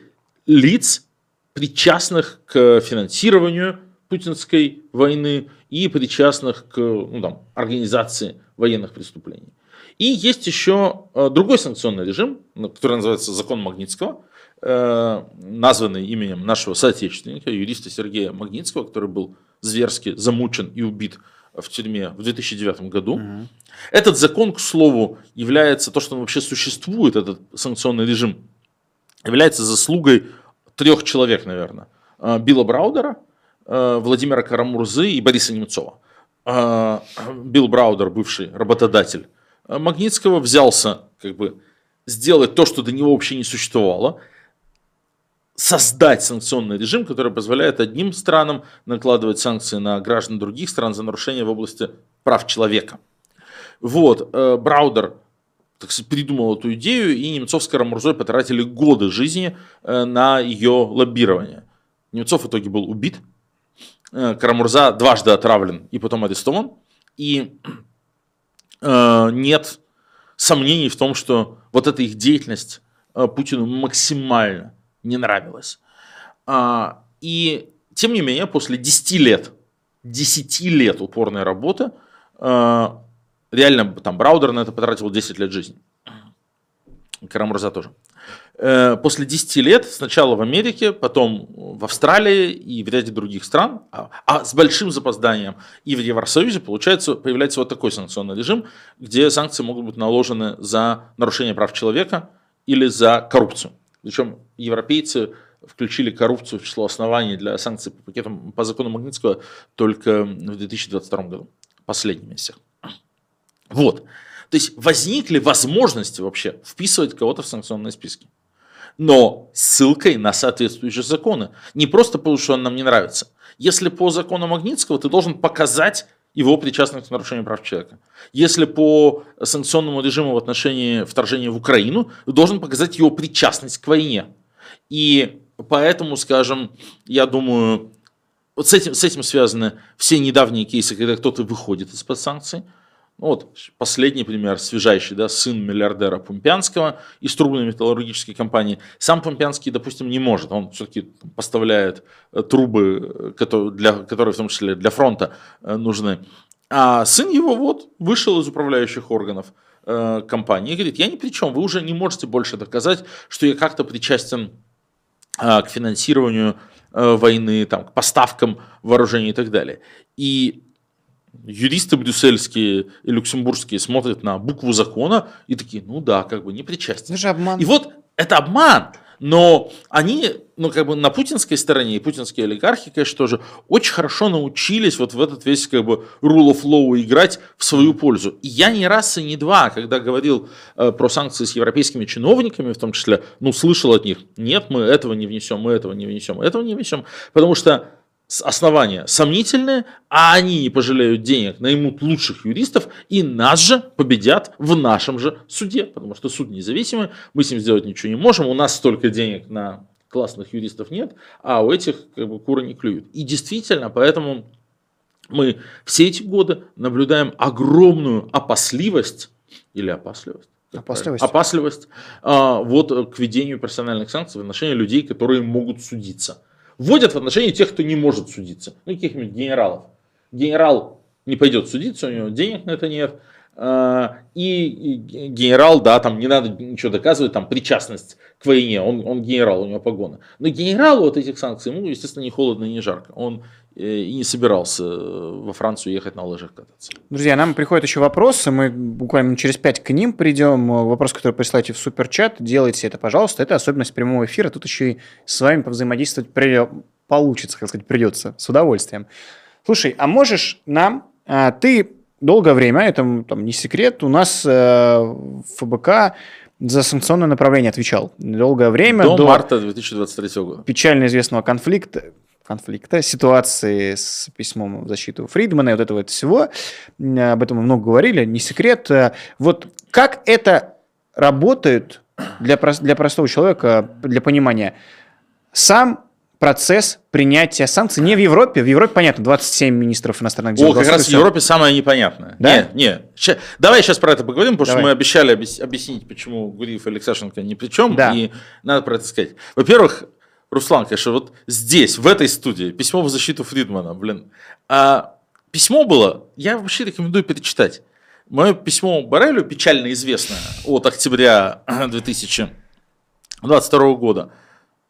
лиц, причастных к финансированию путинской войны и причастных к ну, там, организации военных преступлений. И есть еще э, другой санкционный режим, который называется закон Магнитского, названный именем нашего соотечественника, юриста Сергея Магнитского, который был зверски замучен и убит в тюрьме в 2009 году. Угу. Этот закон, к слову, является, то, что он вообще существует, этот санкционный режим, является заслугой трех человек, наверное. Э, Билла Браудера, э, Владимира Карамурзы и Бориса Немцова. Билл Браудер, бывший работодатель Магнитского, взялся как бы сделать то, что до него вообще не существовало – создать санкционный режим, который позволяет одним странам накладывать санкции на граждан других стран за нарушение в области прав человека. Вот, э, Браудер так сказать, придумал эту идею, и Немцов с Карамурзой потратили годы жизни э, на ее лоббирование. Немцов в итоге был убит, э, Карамурза дважды отравлен и потом арестован, и нет сомнений в том, что вот эта их деятельность Путину максимально не нравилось. А, и тем не менее, после 10 лет, 10 лет упорной работы, э, реально там Браудер на это потратил 10 лет жизни. Карамурза тоже. Э, после 10 лет, сначала в Америке, потом в Австралии и в ряде других стран, а, а с большим запозданием и в Евросоюзе, получается, появляется вот такой санкционный режим, где санкции могут быть наложены за нарушение прав человека или за коррупцию. Причем европейцы включили коррупцию в число оснований для санкций по пакетам по закону Магнитского только в 2022 году, последнем месяце. Вот. То есть возникли возможности вообще вписывать кого-то в санкционные списки. Но ссылкой на соответствующие законы. Не просто потому, что он нам не нравится. Если по закону Магнитского ты должен показать его причастность к нарушению прав человека. Если по санкционному режиму в отношении вторжения в Украину, должен показать его причастность к войне. И поэтому, скажем, я думаю, вот с этим, с этим связаны все недавние кейсы, когда кто-то выходит из-под санкций. Ну вот последний пример, свежайший, да, сын миллиардера Пумпянского из трубной металлургической компании. Сам Пумпянский, допустим, не может, он все-таки поставляет э, трубы, которые, для, которые в том числе для фронта э, нужны. А сын его вот вышел из управляющих органов э, компании и говорит, я ни при чем, вы уже не можете больше доказать, что я как-то причастен к финансированию войны, там, к поставкам вооружений и так далее. И юристы брюссельские и люксембургские смотрят на букву закона и такие, ну да, как бы не причастен. Это же обман. И вот это обман, но они, ну как бы на путинской стороне, и путинские олигархи, конечно, тоже очень хорошо научились вот в этот весь как бы rule of law играть в свою пользу. И я не раз и не два, когда говорил э, про санкции с европейскими чиновниками, в том числе, ну слышал от них, нет, мы этого не внесем, мы этого не внесем, этого не внесем, потому что основания сомнительные, а они не пожалеют денег, наймут лучших юристов и нас же победят в нашем же суде, потому что суд независимый, мы с ним сделать ничего не можем, у нас столько денег на классных юристов нет, а у этих как бы куры не клюют. И действительно, поэтому мы все эти годы наблюдаем огромную опасливость или опасливость, Опасливость. Опасливость а, вот к ведению персональных санкций в отношении людей, которые могут судиться вводят в отношении тех, кто не может судиться. Ну, каких-нибудь генералов. Генерал не пойдет судиться, у него денег на это нет. А, и генерал, да, там не надо ничего доказывать, там причастность к войне, он, он генерал, у него погона. Но генералу от этих санкций, ему, естественно, не холодно не жарко. Он и не собирался э, во Францию ехать на лыжах кататься. Друзья, нам приходят еще вопросы, мы буквально через пять к ним придем. Вопрос, который присылаете в суперчат, делайте это, пожалуйста. Это особенность прямого эфира, тут еще и с вами повзаимодействовать при... получится, как сказать, придется, с удовольствием. Слушай, а можешь нам, а, ты долгое время, это там не секрет, у нас э, ФБК за санкционное направление отвечал. Долгое время. До, до марта 2023 года. Печально известного конфликта, конфликта, ситуации с письмом в защиту Фридмана и вот этого вот всего. Об этом мы много говорили, не секрет. Вот как это работает для, для простого человека, для понимания? Сам процесс принятия санкций не в Европе. В Европе, понятно, 27 министров иностранных дел. О, как раз в Европе самое непонятное. Да? Нет, нет. Ща, давай сейчас про это поговорим, потому давай. что мы обещали объяснить, почему Гуриев и Алексашенко ни при чем. Да. И надо про это сказать. Во-первых, Руслан, конечно, вот здесь, в этой студии, письмо в защиту Фридмана, блин. А письмо было, я вообще рекомендую перечитать. Мое письмо Барелю, печально известное, от октября *clears throat* 2022 года,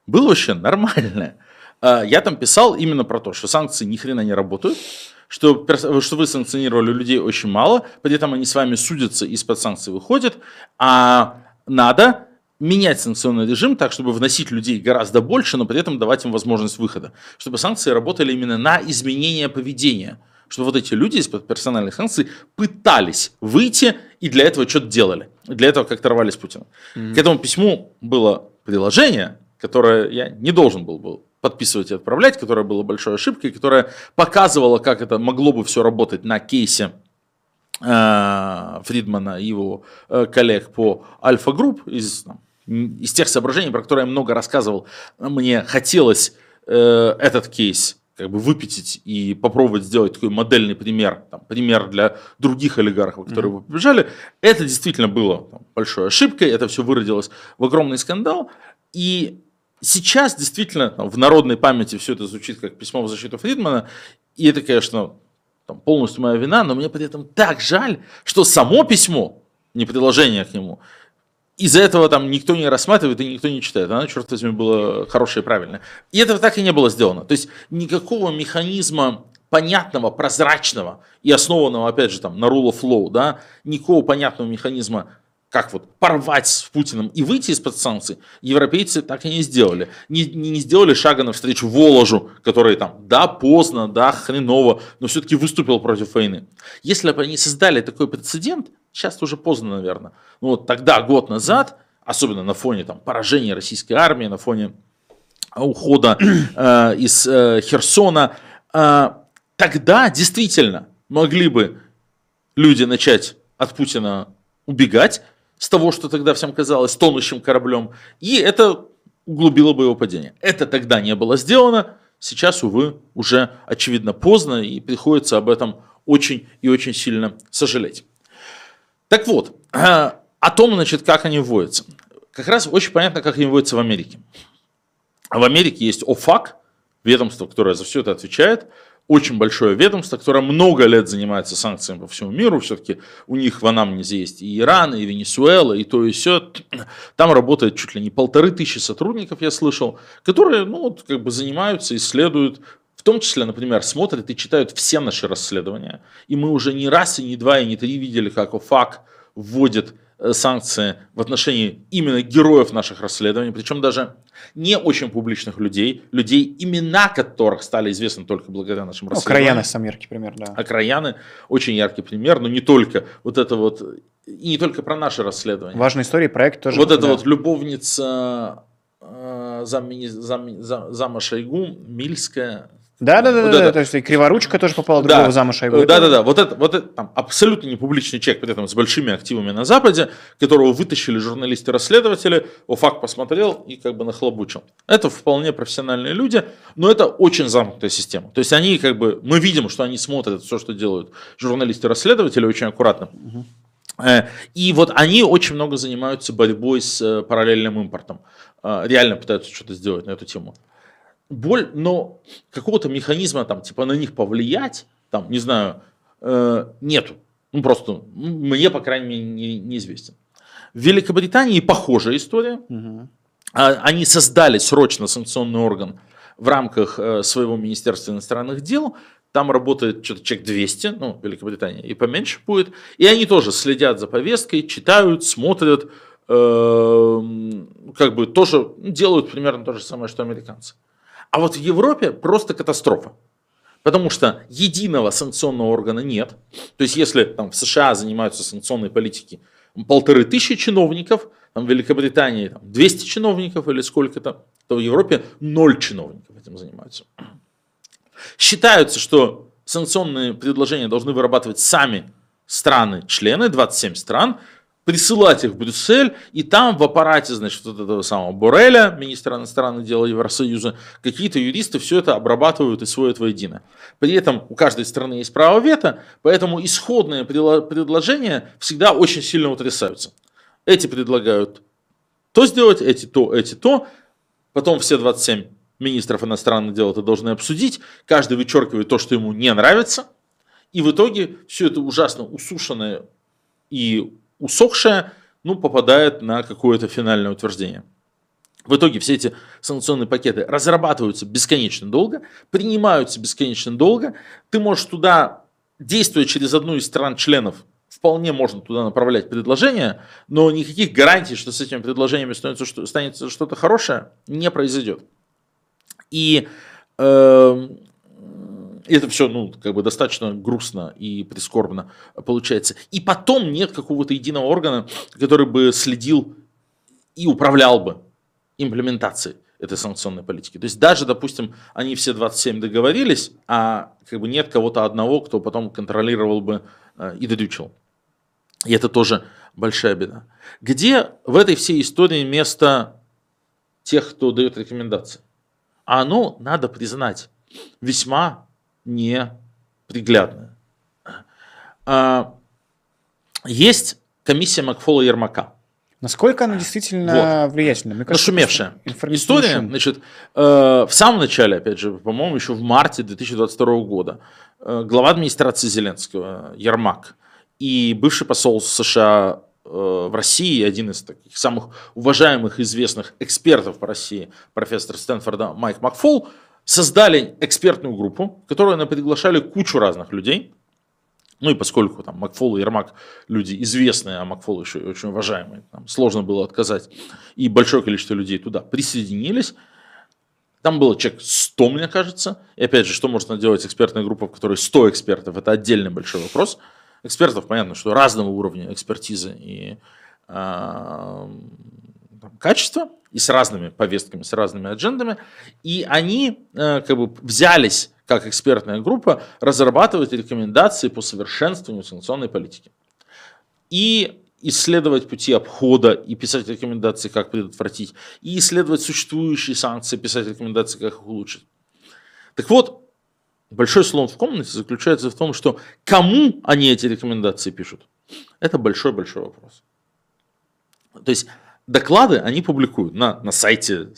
было вообще нормальное. А, я там писал именно про то, что санкции ни хрена не работают, что, что вы санкционировали людей очень мало, при этом они с вами судятся и из-под санкций выходят, а надо менять санкционный режим так, чтобы вносить людей гораздо больше, но при этом давать им возможность выхода. Чтобы санкции работали именно на изменение поведения. Чтобы вот эти люди из-под персональных санкций пытались выйти и для этого что-то делали. Для этого как-то рвались Путина. Mm-hmm. К этому письму было приложение, которое я не должен был, был подписывать и отправлять, которое было большой ошибкой, которое показывало, как это могло бы все работать на кейсе э, Фридмана и его э, коллег по Альфа Групп из, из тех соображений, про которые я много рассказывал, мне хотелось э, этот кейс как бы выпятить и попробовать сделать такой модельный пример, там, пример для других олигархов, которые бы побежали, это действительно было там, большой ошибкой, это все выродилось в огромный скандал, и сейчас действительно там, в народной памяти все это звучит как письмо в защиту Фридмана, и это, конечно, там, полностью моя вина, но мне при этом так жаль, что само письмо, не предложение к нему, из-за этого там никто не рассматривает и никто не читает. Она, черт возьми, была хорошая и правильная. И этого так и не было сделано. То есть никакого механизма понятного, прозрачного и основанного, опять же, там, на rule of law, да, никакого понятного механизма, как вот порвать с Путиным и выйти из-под санкций, европейцы так и не сделали. Не, не, сделали шага навстречу Воложу, который там, да, поздно, да, хреново, но все-таки выступил против войны. Если бы они создали такой прецедент, сейчас уже поздно, наверное. Ну вот тогда, год назад, особенно на фоне там, поражения российской армии, на фоне ухода э, *clears throat* из э, Херсона, э, тогда действительно могли бы люди начать от Путина убегать с того, что тогда всем казалось тонущим кораблем, и это углубило бы его падение. Это тогда не было сделано, сейчас, увы, уже очевидно поздно, и приходится об этом очень и очень сильно сожалеть. Так вот, *clears throat* о том, значит, как они вводятся. Как раз очень понятно, как они вводятся в Америке. В Америке есть ОФАК, ведомство, которое за все это отвечает, очень большое ведомство, которое много лет занимается санкциями по всему миру. Все-таки у них в анамнезе есть и Иран, и Венесуэла, и то, и все. Там работает чуть ли не полторы тысячи сотрудников, я слышал, которые ну, вот, как бы занимаются, исследуют в том числе, например, смотрят и читают все наши расследования. И мы уже не раз, и не два, и не три видели, как ОФАК вводит э, санкции в отношении именно героев наших расследований, причем даже не очень публичных людей, людей, имена которых стали известны только благодаря нашим ну, расследованиям. Краяны сам яркий пример, да. А Краяны очень яркий пример, но не только вот это вот, и не только про наши расследования. Важная история, проект тоже. Вот эта вот любовница э, зам, зам, зам, зама Шойгу, Мильская, да, да, да, вот да, да, то есть и Криворучка тоже попала другого да. зама Шойгу. Да, да, да, вот это, вот это там, абсолютно не публичный человек, при этом с большими активами на Западе, которого вытащили журналисты-расследователи, ОФАК посмотрел и как бы нахлобучил. Это вполне профессиональные люди, но это очень замкнутая система. То есть они как бы, мы видим, что они смотрят все, что делают журналисты-расследователи очень аккуратно. Угу. И вот они очень много занимаются борьбой с э, параллельным импортом. Э, реально пытаются что-то сделать на эту тему боль, но какого-то механизма там, типа, на них повлиять, там, не знаю, э, нету. Ну, просто мне, по крайней мере, не, неизвестен. В Великобритании похожая история. Угу. Они создали срочно санкционный орган в рамках э, своего Министерства иностранных дел. Там работает что-то человек 200, ну, Великобритания, и поменьше будет. И они тоже следят за повесткой, читают, смотрят, э, как бы тоже делают примерно то же самое, что американцы. А вот в Европе просто катастрофа. Потому что единого санкционного органа нет. То есть, если там, в США занимаются санкционной политикой полторы тысячи чиновников, там, в Великобритании там, 200 чиновников или сколько-то, то в Европе ноль чиновников этим занимаются. Считается, что санкционные предложения должны вырабатывать сами страны-члены, 27 стран, присылать их в Брюссель, и там в аппарате, значит, вот этого самого Бореля, министра иностранных дел Евросоюза, какие-то юристы все это обрабатывают и сводят воедино. При этом у каждой страны есть право вето, поэтому исходные предложения всегда очень сильно утрясаются. Эти предлагают то сделать, эти то, эти то, потом все 27 министров иностранных дел это должны обсудить, каждый вычеркивает то, что ему не нравится, и в итоге все это ужасно усушенное и усохшая, ну, попадает на какое-то финальное утверждение. В итоге все эти санкционные пакеты разрабатываются бесконечно долго, принимаются бесконечно долго. Ты можешь туда, действуя через одну из стран-членов, вполне можно туда направлять предложения, но никаких гарантий, что с этими предложениями станется, что, станет что-то хорошее, не произойдет. И э, и это все, ну, как бы достаточно грустно и прискорбно получается. И потом нет какого-то единого органа, который бы следил и управлял бы имплементацией этой санкционной политики. То есть даже, допустим, они все 27 договорились, а как бы нет кого-то одного, кто потом контролировал бы э, и додючил. И это тоже большая беда. Где в этой всей истории место тех, кто дает рекомендации? А оно, надо признать, весьма неприглядная. А, есть комиссия Макфола Ермака. Насколько она действительно вот. влиятельна? Мне кажется, Нашумевшая. История, шум. значит, э, в самом начале, опять же, по-моему, еще в марте 2022 года, э, глава администрации Зеленского, Ермак, и бывший посол США э, в России, один из таких самых уважаемых известных экспертов по России, профессор Стэнфорда Майк Макфол, создали экспертную группу, в которую приглашали кучу разных людей, ну и поскольку там Макфол и Ермак люди известные, а Макфол еще и очень уважаемый, там сложно было отказать, и большое количество людей туда присоединились. Там было человек 100, мне кажется. И опять же, что может делать экспертная группа, в которой 100 экспертов, это отдельный большой вопрос. Экспертов, понятно, что разного уровня экспертизы и э, качества, и с разными повестками, с разными аджендами. И они э, как бы взялись как экспертная группа, разрабатывать рекомендации по совершенствованию санкционной политики. И исследовать пути обхода и писать рекомендации, как предотвратить, и исследовать существующие санкции, писать рекомендации, как их улучшить. Так вот, большой слон в комнате заключается в том, что кому они эти рекомендации пишут, это большой-большой вопрос. То есть доклады они публикуют на, на сайте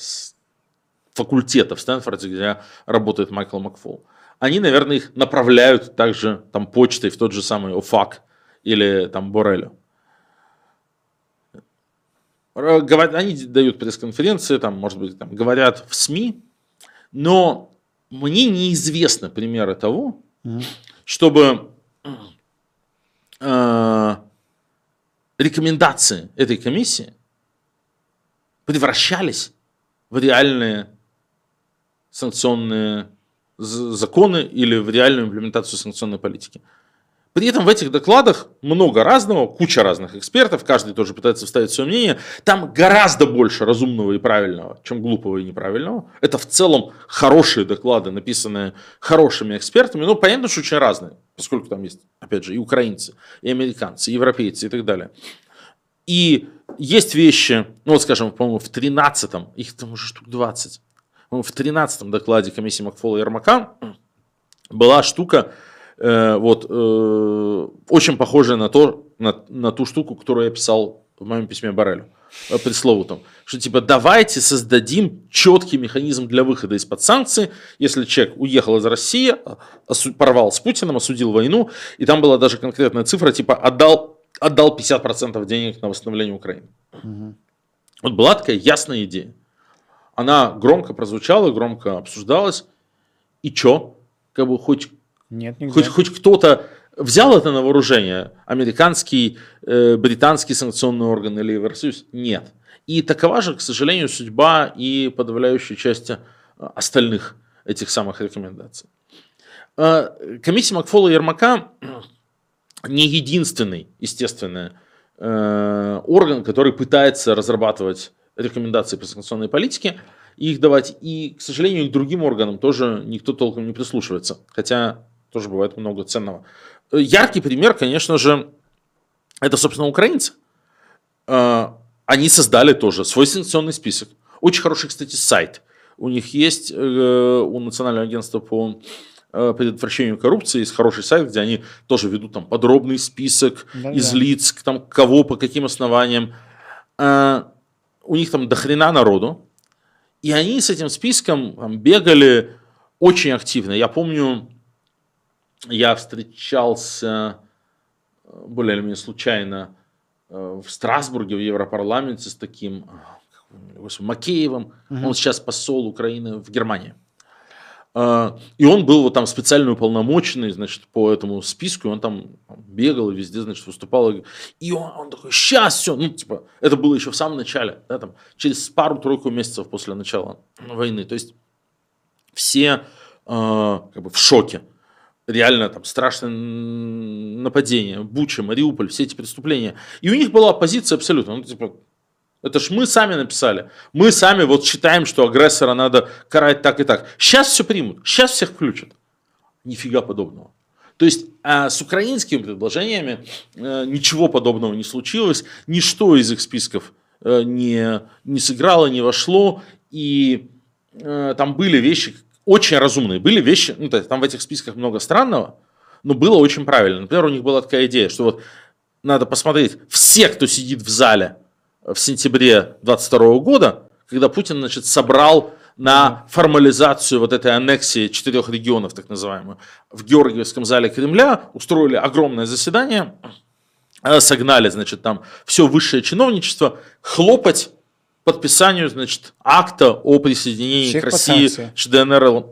факультета в Стэнфорде, где работает Майкл Макфол, они, наверное, их направляют также там почтой в тот же самый ОФАК или там Борелю. Они дают пресс-конференции, там, может быть, там, говорят в СМИ, но мне неизвестны примеры того, mm-hmm. чтобы э, рекомендации этой комиссии превращались в реальные санкционные законы или в реальную имплементацию санкционной политики. При этом в этих докладах много разного, куча разных экспертов, каждый тоже пытается вставить свое мнение. Там гораздо больше разумного и правильного, чем глупого и неправильного. Это в целом хорошие доклады, написанные хорошими экспертами. Ну, понятно, что очень разные, поскольку там есть, опять же, и украинцы, и американцы, и европейцы и так далее. И есть вещи, ну вот скажем, по-моему, в 13-м, их там уже штук 20, в 13 докладе комиссии Макфола и Ермака была штука, э, вот, э, очень похожая на, то, на, на ту штуку, которую я писал в моем письме Барелю, э, там, что типа давайте создадим четкий механизм для выхода из-под санкций, если человек уехал из России, порвал с Путиным, осудил войну, и там была даже конкретная цифра, типа отдал, отдал 50% денег на восстановление Украины. Угу. Вот была такая ясная идея она громко прозвучала, громко обсуждалась. И чё? Как бы хоть, Нет, хоть, хоть кто-то взял это на вооружение, американский, э, британский санкционный орган или Евросоюз? Нет. И такова же, к сожалению, судьба и подавляющей части э, остальных этих самых рекомендаций. Э, комиссия Макфола и Ермака не единственный, естественно, э, орган, который пытается разрабатывать рекомендации по санкционной политике, их давать. И, к сожалению, к другим органам тоже никто толком не прислушивается. Хотя тоже бывает много ценного. Яркий пример, конечно же, это, собственно, украинцы. А, они создали тоже свой санкционный список. Очень хороший, кстати, сайт. У них есть, э, у Национального агентства по э, предотвращению коррупции есть хороший сайт, где они тоже ведут там подробный список да, из да. лиц, там, кого, по каким основаниям. А, у них там дохрена народу, и они с этим списком там, бегали очень активно. Я помню, я встречался э, более или менее случайно э, в Страсбурге, в Европарламенте с таким Макеевым. Угу. Он сейчас посол Украины в Германии. А, и он был вот там специально уполномоченный, значит, по этому списку, он там бегал и везде, значит, выступал. И он, он такой, сейчас все, ну, типа, это было еще в самом начале, да, там, через пару-тройку месяцев после начала войны. То есть все э, как бы в шоке. Реально там страшное нападение, Буча, Мариуполь, все эти преступления. И у них была позиция абсолютно, ну, типа, это ж мы сами написали. Мы сами вот считаем, что агрессора надо карать так и так. Сейчас все примут, сейчас всех включат. Нифига подобного. То есть а с украинскими предложениями э, ничего подобного не случилось, ничто из их списков э, не, не сыграло, не вошло, и э, там были вещи, очень разумные. Были вещи, ну, там в этих списках много странного, но было очень правильно. Например, у них была такая идея, что вот надо посмотреть, все, кто сидит в зале в сентябре 22 года, когда Путин, значит, собрал на формализацию вот этой аннексии четырех регионов, так называемую, в Георгиевском зале Кремля, устроили огромное заседание, э, согнали, значит, там все высшее чиновничество хлопать подписанию, значит, акта о присоединении Всех к России санкции. ДНР.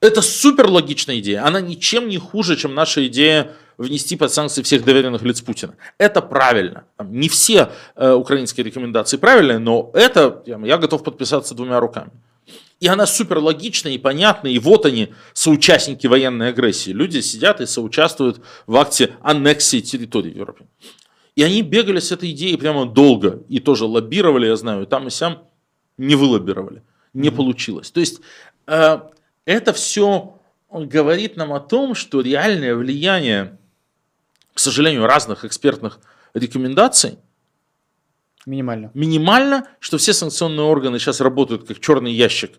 Это супер логичная идея. Она ничем не хуже, чем наша идея внести под санкции всех доверенных лиц Путина. Это правильно. Не все э, украинские рекомендации правильные, но это я, готов подписаться двумя руками. И она супер логичная и понятная. И вот они, соучастники военной агрессии. Люди сидят и соучаствуют в акте аннексии территорий в Европе. И они бегали с этой идеей прямо долго. И тоже лоббировали, я знаю, и там и сям не вылоббировали. Не получилось. То есть э, это все говорит нам о том, что реальное влияние, к сожалению, разных экспертных рекомендаций Минимально. минимально, что все санкционные органы сейчас работают как черный ящик.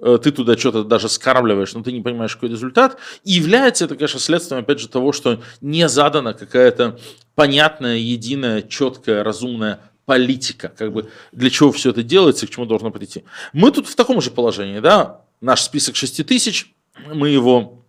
Э, Ты туда что-то даже скармливаешь, но ты не понимаешь, какой результат. И является это, конечно, следствием, опять же, того, что не задана какая-то понятная, единая, четкая, разумная политика, как бы для чего все это делается и к чему должно прийти. Мы тут в таком же положении, да, наш список 6 тысяч, мы его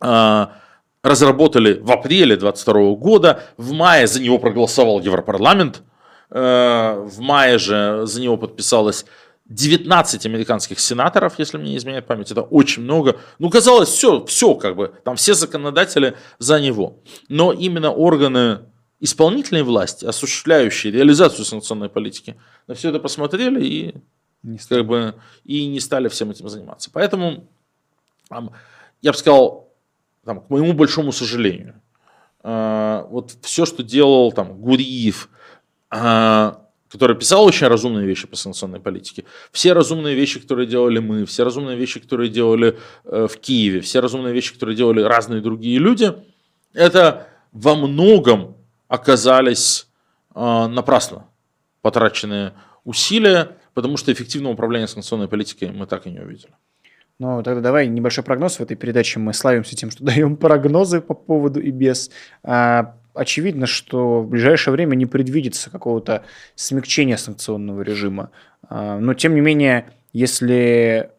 а, разработали в апреле 2022 года, в мае за него проголосовал Европарламент, Э, в мае же за него подписалось 19 американских сенаторов, если мне не изменяет память, это очень много. Ну, казалось, все, все как бы, там все законодатели за него. Но именно органы исполнительной власти, осуществляющие реализацию санкционной политики, на все это посмотрели и Не как бы и не стали всем этим заниматься. Поэтому я бы сказал, там, к моему большому сожалению, э, вот все, что делал там Гуриев, э, который писал очень разумные вещи по санкционной политике, все разумные вещи, которые делали мы, все разумные вещи, которые делали э, в Киеве, все разумные вещи, которые делали разные другие люди, это во многом оказались э, напрасно потраченные усилия, потому что эффективного управления санкционной политикой мы так и не увидели. Ну, тогда давай небольшой прогноз в этой передаче. Мы славимся тем, что *laughs* даем прогнозы по поводу и без. А, очевидно, что в ближайшее время не предвидится какого-то смягчения санкционного режима. А, но, тем не менее, если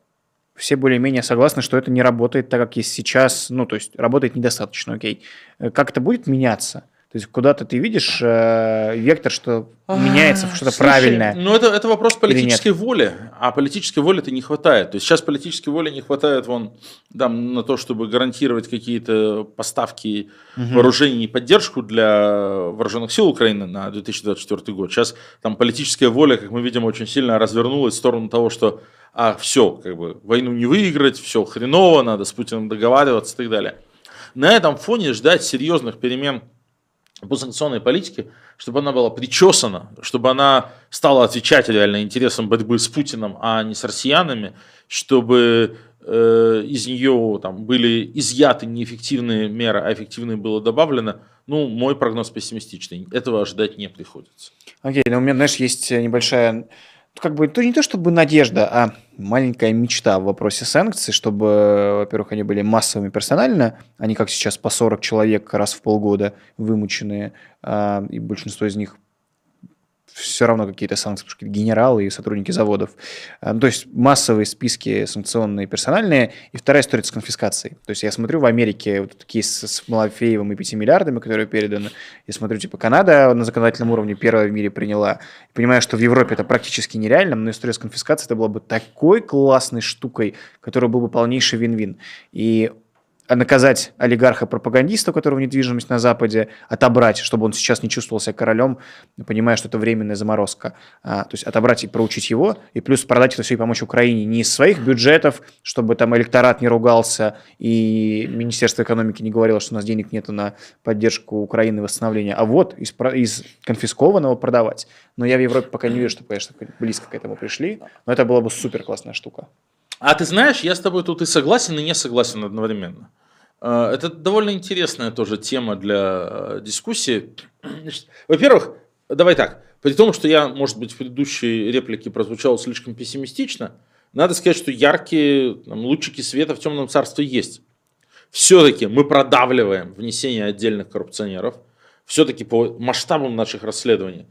все более-менее согласны, что это не работает так, как есть сейчас, ну, то есть работает недостаточно, окей. Э, Как это будет меняться? То есть куда-то ты видишь э, вектор, что меняется что-то Слушай, правильное. Ну, это, это вопрос политической воли, а политической воли-то не хватает. То есть сейчас политической воли не хватает вон, да, на то, чтобы гарантировать какие-то поставки вооружений и поддержку для вооруженных сил Украины на 2024 год. Сейчас там политическая воля, как мы видим, очень сильно развернулась в сторону того, что а, все, как бы войну не выиграть, все хреново, надо с Путиным договариваться и так далее. На этом фоне ждать серьезных перемен по санкционной политике, чтобы она была причесана, чтобы она стала отвечать реально интересам борьбы с Путиным, а не с россиянами, чтобы э, из нее там, были изъяты неэффективные меры, а эффективные было добавлено, ну, мой прогноз пессимистичный. Этого ожидать не приходится. Окей, но у меня, знаешь, есть небольшая, как бы, то не то чтобы надежда, а маленькая мечта в вопросе санкций, чтобы, во-первых, они были массовыми персонально, а не как сейчас по 40 человек раз в полгода вымученные, а, и большинство из них все равно какие-то санкции, генералы и сотрудники заводов. А, ну, То есть массовые списки санкционные, персональные. И вторая история с конфискацией. То есть я смотрю в Америке вот такие с, Малафеевым и 5 миллиардами, которые переданы. Я смотрю, типа, Канада на законодательном уровне первая в мире приняла. Понимаю, что в Европе это практически нереально, но история с конфискацией это была бы такой классной штукой, которая был бы полнейший вин-вин. И наказать олигарха-пропагандиста, у которого недвижимость на Западе, отобрать, чтобы он сейчас не чувствовал себя королем, понимая, что это временная заморозка. А, то есть отобрать и проучить его, и плюс продать это все и помочь Украине не из своих бюджетов, чтобы там электорат не ругался, и Министерство экономики не говорило, что у нас денег нету на поддержку Украины и восстановление, а вот из, из конфискованного продавать. Но я в Европе пока не вижу, что, конечно, близко к этому пришли, но это была бы супер классная штука. А ты знаешь, я с тобой тут и согласен, и не согласен одновременно. Э, Это довольно интересная тоже тема для э, дискуссии. Во-первых, давай так, при том, что я, может быть, в предыдущей реплике прозвучал слишком пессимистично, надо сказать, что яркие там, лучики света в темном царстве есть. Все-таки мы продавливаем внесение отдельных коррупционеров. Все-таки по масштабам наших расследований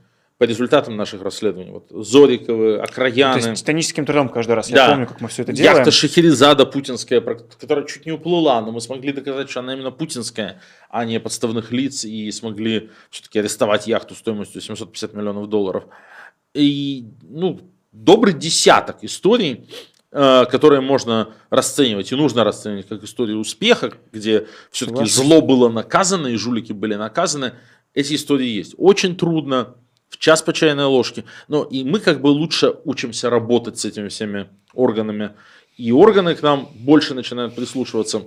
по результатам наших расследований. Вот Зориковы, Акраяны. То есть титаническим трудом каждый раз. Да. Я помню, как мы все это делаем. Яхта Шахерезада путинская, которая чуть не уплыла, но мы смогли доказать, что она именно путинская, а не подставных лиц, и смогли все-таки арестовать яхту стоимостью 750 миллионов долларов. И, ну, добрый десяток историй, э, которые можно расценивать и нужно расценивать как истории успеха, где все-таки зло было наказано и жулики были наказаны. Эти истории есть. Очень трудно, в час по чайной ложке. Но и мы как бы лучше учимся работать с этими всеми органами. И органы к нам больше начинают прислушиваться.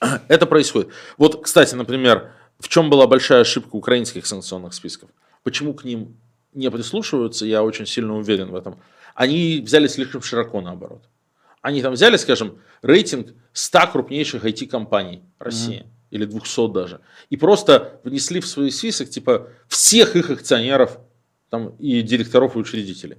*clears throat* Это происходит. Вот, кстати, например, в чем была большая ошибка украинских санкционных списков? Почему к ним не прислушиваются, я очень сильно уверен в этом. Они взяли слишком широко наоборот. Они там взяли, скажем, рейтинг 100 крупнейших IT-компаний России. Или 200 даже. И просто внесли в свой список, типа, всех их акционеров там, и директоров и учредителей.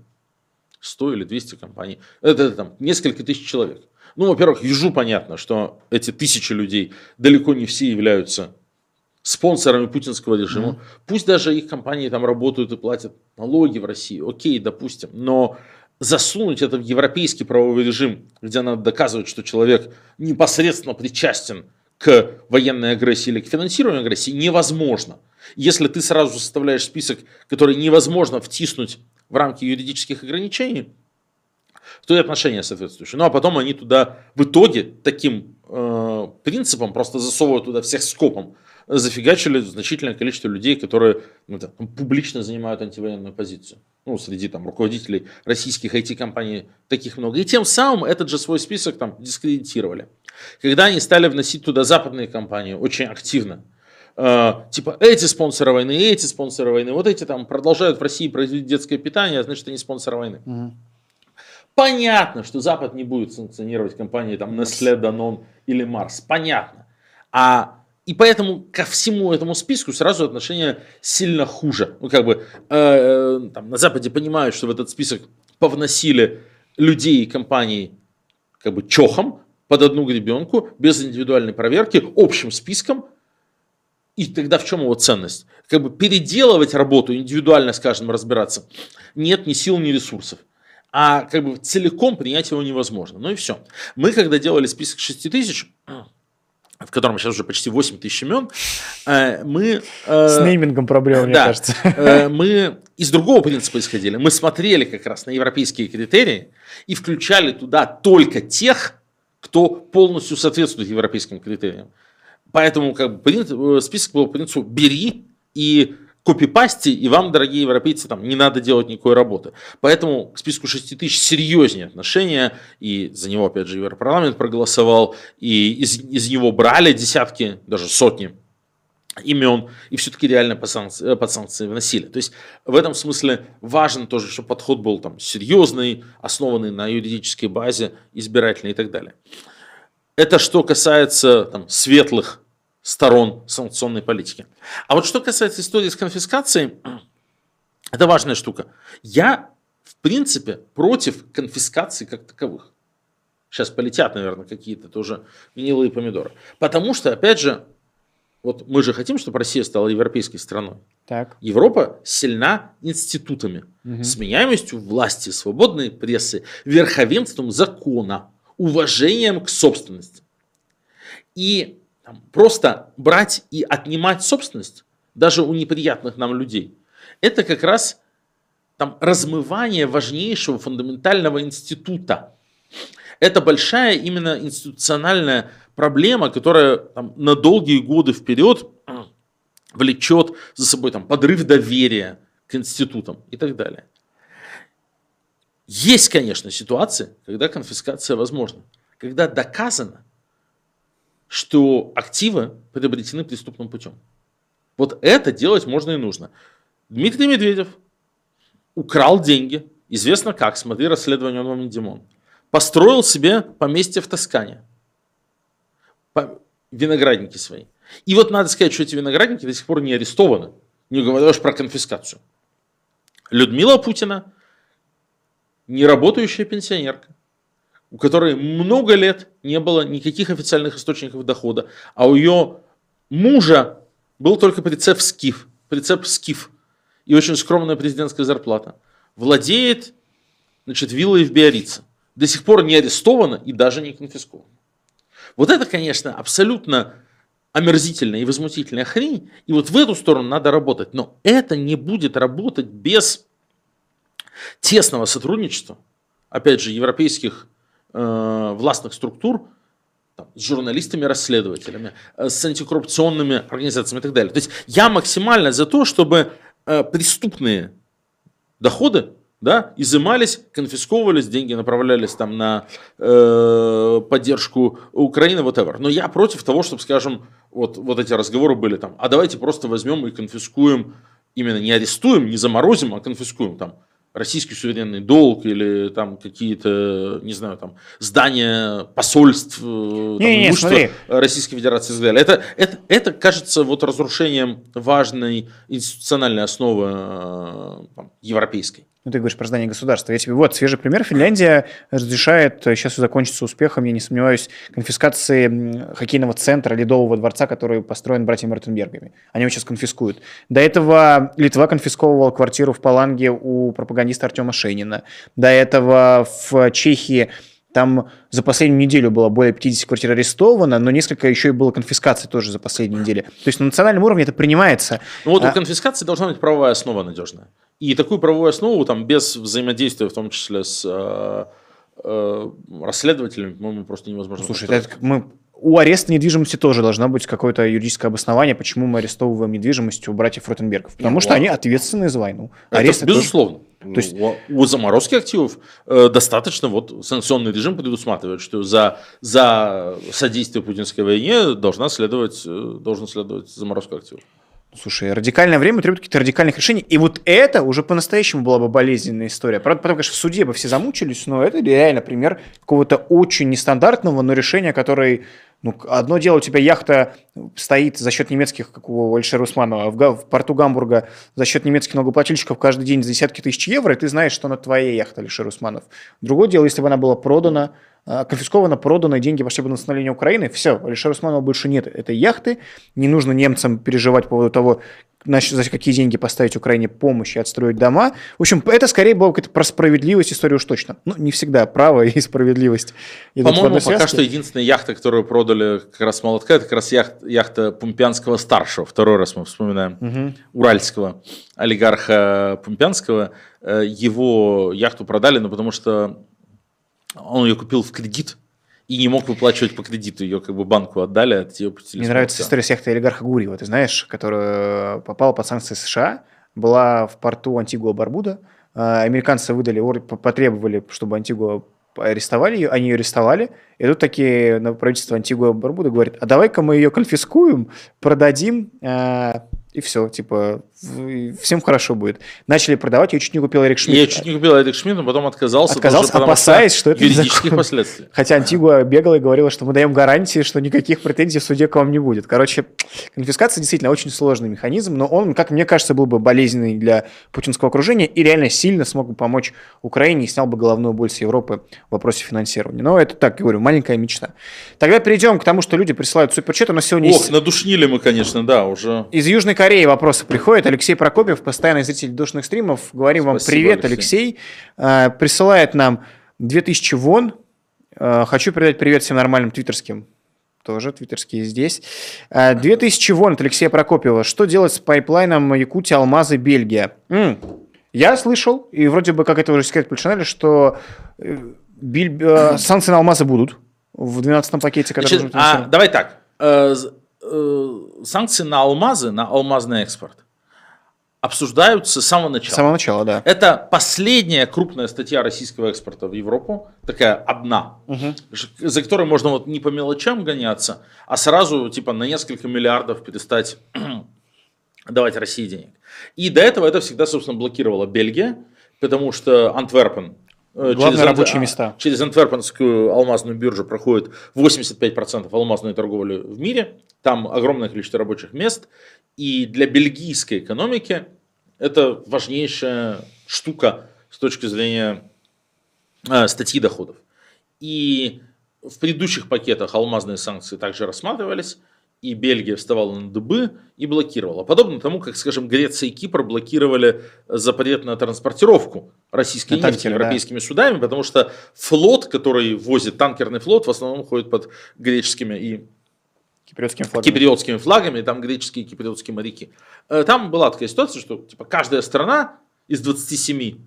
100 или 200 компаний. Это, это там несколько тысяч человек. Ну, во-первых, ежу понятно, что эти тысячи людей далеко не все являются спонсорами путинского режима. Пусть даже их компании там работают и платят налоги в России, окей, допустим, но засунуть это в европейский правовой режим, где надо доказывать, что человек непосредственно причастен к военной агрессии или к финансированию агрессии, невозможно. Если ты сразу составляешь список, который невозможно втиснуть в рамки юридических ограничений, то и отношения соответствующие. Ну а потом они туда в итоге таким э, принципом просто засовывают туда всех скопом, зафигачили значительное количество людей, которые ну, там, публично занимают антивоенную позицию. Ну, среди там руководителей российских IT-компаний таких много. И тем самым этот же свой список там дискредитировали. Когда они стали вносить туда западные компании очень активно, э, типа эти спонсоры войны, эти спонсоры войны, вот эти там продолжают в России производить детское питание, а значит они спонсоры войны. Мгм. Понятно, что Запад не будет санкционировать компании там Nestle, Danone или Mars. Понятно. А и поэтому ко всему этому списку сразу отношение сильно хуже. Ну, как бы э, э, там, на Западе понимают, что в этот список повносили людей и компаний как бы чохом под одну гребенку, без индивидуальной проверки, общим списком. И тогда в чем его ценность? Как бы переделывать работу, индивидуально, скажем, разбираться, нет ни сил, ни ресурсов. А как бы целиком принять его невозможно. Ну и все. Мы, когда делали список 6 тысяч, в котором сейчас уже почти 8 тысяч имен, э, мы... э, С неймингом проблема, мне да. кажется. Э, мы из другого принципа исходили. Мы смотрели как раз на европейские критерии и включали туда только тех, кто полностью соответствует европейским критериям. Поэтому как бы, э, список был по принципу «бери и копипасти, и вам, дорогие европейцы, там не надо делать никакой работы». Поэтому к списку 6 тысяч серьезнее отношения, и за него, опять же, Европарламент проголосовал, и из, из него брали десятки, даже сотни имен и все-таки реально под санкции, э, под санкции вносили. То есть в этом смысле важно тоже, чтобы подход был там серьезный, основанный на юридической базе, избирательный и так далее. Это что касается там, светлых сторон санкционной политики. А вот что касается истории с конфискацией, *clears throat* это важная штука. Я, в принципе, против конфискации как таковых. Сейчас полетят, наверное, какие-то тоже гнилые помидоры. Потому что, опять же, вот мы же хотим, чтобы Россия стала европейской страной. Так. Европа сильна институтами, Мгм. сменяемостью власти, свободной прессы, верховенством закона, уважением к собственности. И там, просто брать и отнимать собственность, даже у неприятных нам людей, это как раз там, размывание важнейшего фундаментального института. Это большая именно институциональная проблема, которая там, на долгие годы вперед влечет за собой там, подрыв доверия к институтам и так далее. Есть, конечно, ситуации, когда конфискация возможна, когда доказано, что активы приобретены преступным путем. Вот это делать можно и нужно. Дмитрий Медведев украл деньги, известно как, смотри расследование Онлайн Димон, построил себе поместье в Тоскане, виноградники свои. И вот надо сказать, что эти виноградники до сих пор не арестованы, не говоря уж про конфискацию. Людмила Путина неработающая пенсионерка, у которой много лет не было никаких официальных источников дохода, а у ее мужа был только прицеп СКИФ, прицеп СКИФ и очень скромная президентская зарплата, владеет значит, виллой в Биорице, до сих пор не арестована и даже не конфискована. Вот это, конечно, абсолютно омерзительная и возмутительная хрень, и вот в эту сторону надо работать. Но это не будет работать без тесного сотрудничества, опять же, европейских э, властных структур там, с журналистами-расследователями, э, с антикоррупционными организациями и так далее. То есть я максимально за то, чтобы э, преступные доходы да, изымались, конфисковывались, деньги направлялись там на э, поддержку Украины, whatever. Но я против того, чтобы, скажем, вот, вот эти разговоры были там, а давайте просто возьмем и конфискуем, именно не арестуем, не заморозим, а конфискуем там российский суверенный долг или там какие-то, не знаю, там здания посольств, э, не, там, не, смотри. Российской Федерации и так далее. Это, это, это кажется вот разрушением важной институциональной основы э, там, европейской. Ну, ты говоришь про здание государства. Я тебе вот свежий пример. Финляндия разрешает, сейчас все закончится успехом, я не сомневаюсь, конфискации хоккейного центра Ледового дворца, который построен братьями Ротенбергами. Они его сейчас конфискуют. До этого Литва конфисковывала квартиру в Паланге у пропагандиста Артема Шейнина. До этого в Чехии там за последнюю неделю было более 50 квартир арестовано, но несколько еще и было конфискаций тоже за последнюю неделю. То есть на национальном уровне это принимается. Ну вот а... у конфискации должна быть правовая основа надежная. И такую правовую основу там без взаимодействия, в том числе с э, э, расследователями, по-моему, просто невозможно. Слушай, это мы у ареста недвижимости тоже должно быть какое-то юридическое обоснование, почему мы арестовываем недвижимость у братьев Ротенбергов. Потому Нет, что ладно. они ответственны за войну. Это безусловно. Тоже... То есть... У, у заморозки активов э, достаточно вот санкционный режим предусматривает, что за, за содействие путинской войне должна следовать, э, должен следовать заморозка активов. Слушай, радикальное время требует каких-то радикальных решений. И вот это уже по-настоящему была бы болезненная история. Правда, потом, конечно, в суде бы все замучились, но это реально пример какого-то очень нестандартного, но решения, которое ну, одно дело, у тебя яхта стоит за счет немецких, как у Альшера Усманова, в, в порту Гамбурга за счет немецких налогоплательщиков каждый день за десятки тысяч евро, и ты знаешь, что она твоя яхта, Альшер Усманов. Другое дело, если бы она была продана, а, конфискована, продана, деньги пошли на восстановление Украины, все, Алишера Усманова больше нет этой яхты, не нужно немцам переживать по поводу того, за какие деньги поставить Украине помощь и отстроить дома. В общем, это скорее было какая-то про справедливость история уж точно. Ну, не всегда право и справедливость По-моему, пока что единственная яхта, которую продали как раз молотка, это как раз яхта, яхта Пумпянского старшего. Второй раз мы вспоминаем. Угу. Уральского олигарха Пумпянского. Э, его яхту продали, но потому что он ее купил в кредит и не мог выплачивать по кредиту, ее как бы банку отдали, от ее Мне нравится история с яхтой олигарха Гурьева, ты знаешь, которая попала под санкции США, была в порту Антигуа-Барбуда, а, американцы выдали, потребовали, чтобы Антигуа арестовали ее, они ее арестовали, и тут такие на правительство Антигуа Барбуда говорит, а давай-ка мы ее конфискуем, продадим, а, и все, типа, всем хорошо будет. Начали продавать, я чуть не купил Эрик Шмидт. Я чуть не купил Эрик Шмидт, но потом отказался. Отказался, тоже, опасаясь, что это юридических последствий. Хотя Антигуа бегала и говорила, что мы даем гарантии, что никаких претензий в суде к вам не будет. Короче, конфискация действительно очень сложный механизм, но он, как мне кажется, был бы болезненный для путинского окружения и реально сильно смог бы помочь Украине и снял бы головную боль с Европы в вопросе финансирования. Но это так, говорю, маленькая мечта. Тогда перейдем к тому, что люди присылают superchat. У нас сегодня Ох, есть... надушнили мы, конечно, да, уже. Из Южной Кореи вопросы приходят. Алексей Прокопьев, постоянный зритель душных стримов. Говорим Спасибо, вам привет, Алексей. Алексей. А, присылает нам 2000 вон. А, хочу передать привет всем нормальным твиттерским тоже твиттерские здесь. 2000 а, вон от Алексея Прокопьева. Что делать с пайплайном Якутия, Алмазы, Бельгия? М-м. Я слышал, и вроде бы как это уже секрет Польшинеля, что э, биль... Э, санкции на Алмазы будут в 12-м пакете. Который Значит, а, давай так. Э, санкции на алмазы, на алмазный экспорт обсуждаются с самого начала. С самого начала, да. Это последняя крупная статья российского экспорта в Европу, такая одна, угу. за которой можно вот не по мелочам гоняться, а сразу типа на несколько миллиардов перестать *clears throat* давать России денег. И до этого это всегда, собственно, блокировала Бельгия, потому что Антверпен Э, Главные через, рабочие места. Через Антверпенскую алмазную биржу проходит 85% алмазной торговли в мире. Там огромное количество рабочих мест. И для бельгийской экономики это важнейшая штука с точки зрения э, статьи доходов. И в предыдущих пакетах алмазные санкции также рассматривались, и Бельгия вставала на дыбы и блокировала. Подобно тому, как, скажем, Греция и Кипр блокировали запрет на транспортировку российской На нефти европейскими судами, потому что флот, который возит танкерный флот, в основном ходит под греческими и Киприотским флагом. киприотскими флагами, там греческие и киприотские моряки. Э, Там была такая ситуация, что типа, каждая страна из 27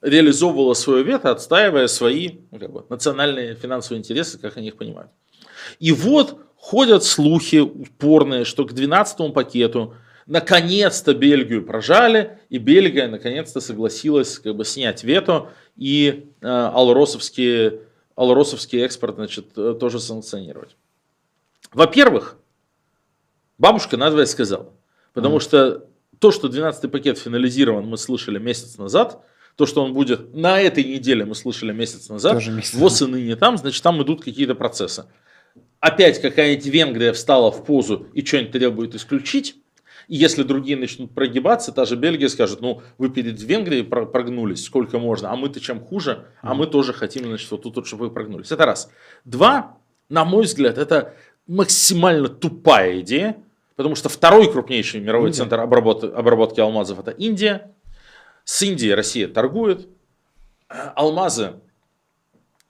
реализовывала свое вето, отстаивая свои ну, как бы, национальные финансовые интересы, как они их понимают. И вот ходят слухи упорные, что к 12 пакету наконец-то Бельгию прожали, и Бельгия наконец-то согласилась как бы, снять вето, и э, алросовский, алросовский экспорт значит, э, тоже санкционировать. Во-первых, бабушка надвое сказала. Потому что то, что 12-й пакет финализирован, мы слышали месяц назад. То, что он будет на этой неделе, мы слышали месяц назад. Тоже месяц ВОЗ и ныне там, значит, там идут какие-то процессы. Опять какая-нибудь Венгрия встала в позу и что-нибудь требует исключить. И если другие начнут прогибаться, та же Бельгия скажет, ну, вы перед Венгрией про- прогнулись, сколько можно, а мы-то чем хуже, а мы тоже хотим, значит, вот тут, вот, чтобы вы прогнулись. Это раз. Два, на мой взгляд, это максимально тупая идея, потому что второй крупнейший мировой Индия. центр обработки, обработки алмазов это Индия. С Индией Россия торгует. Алмазы,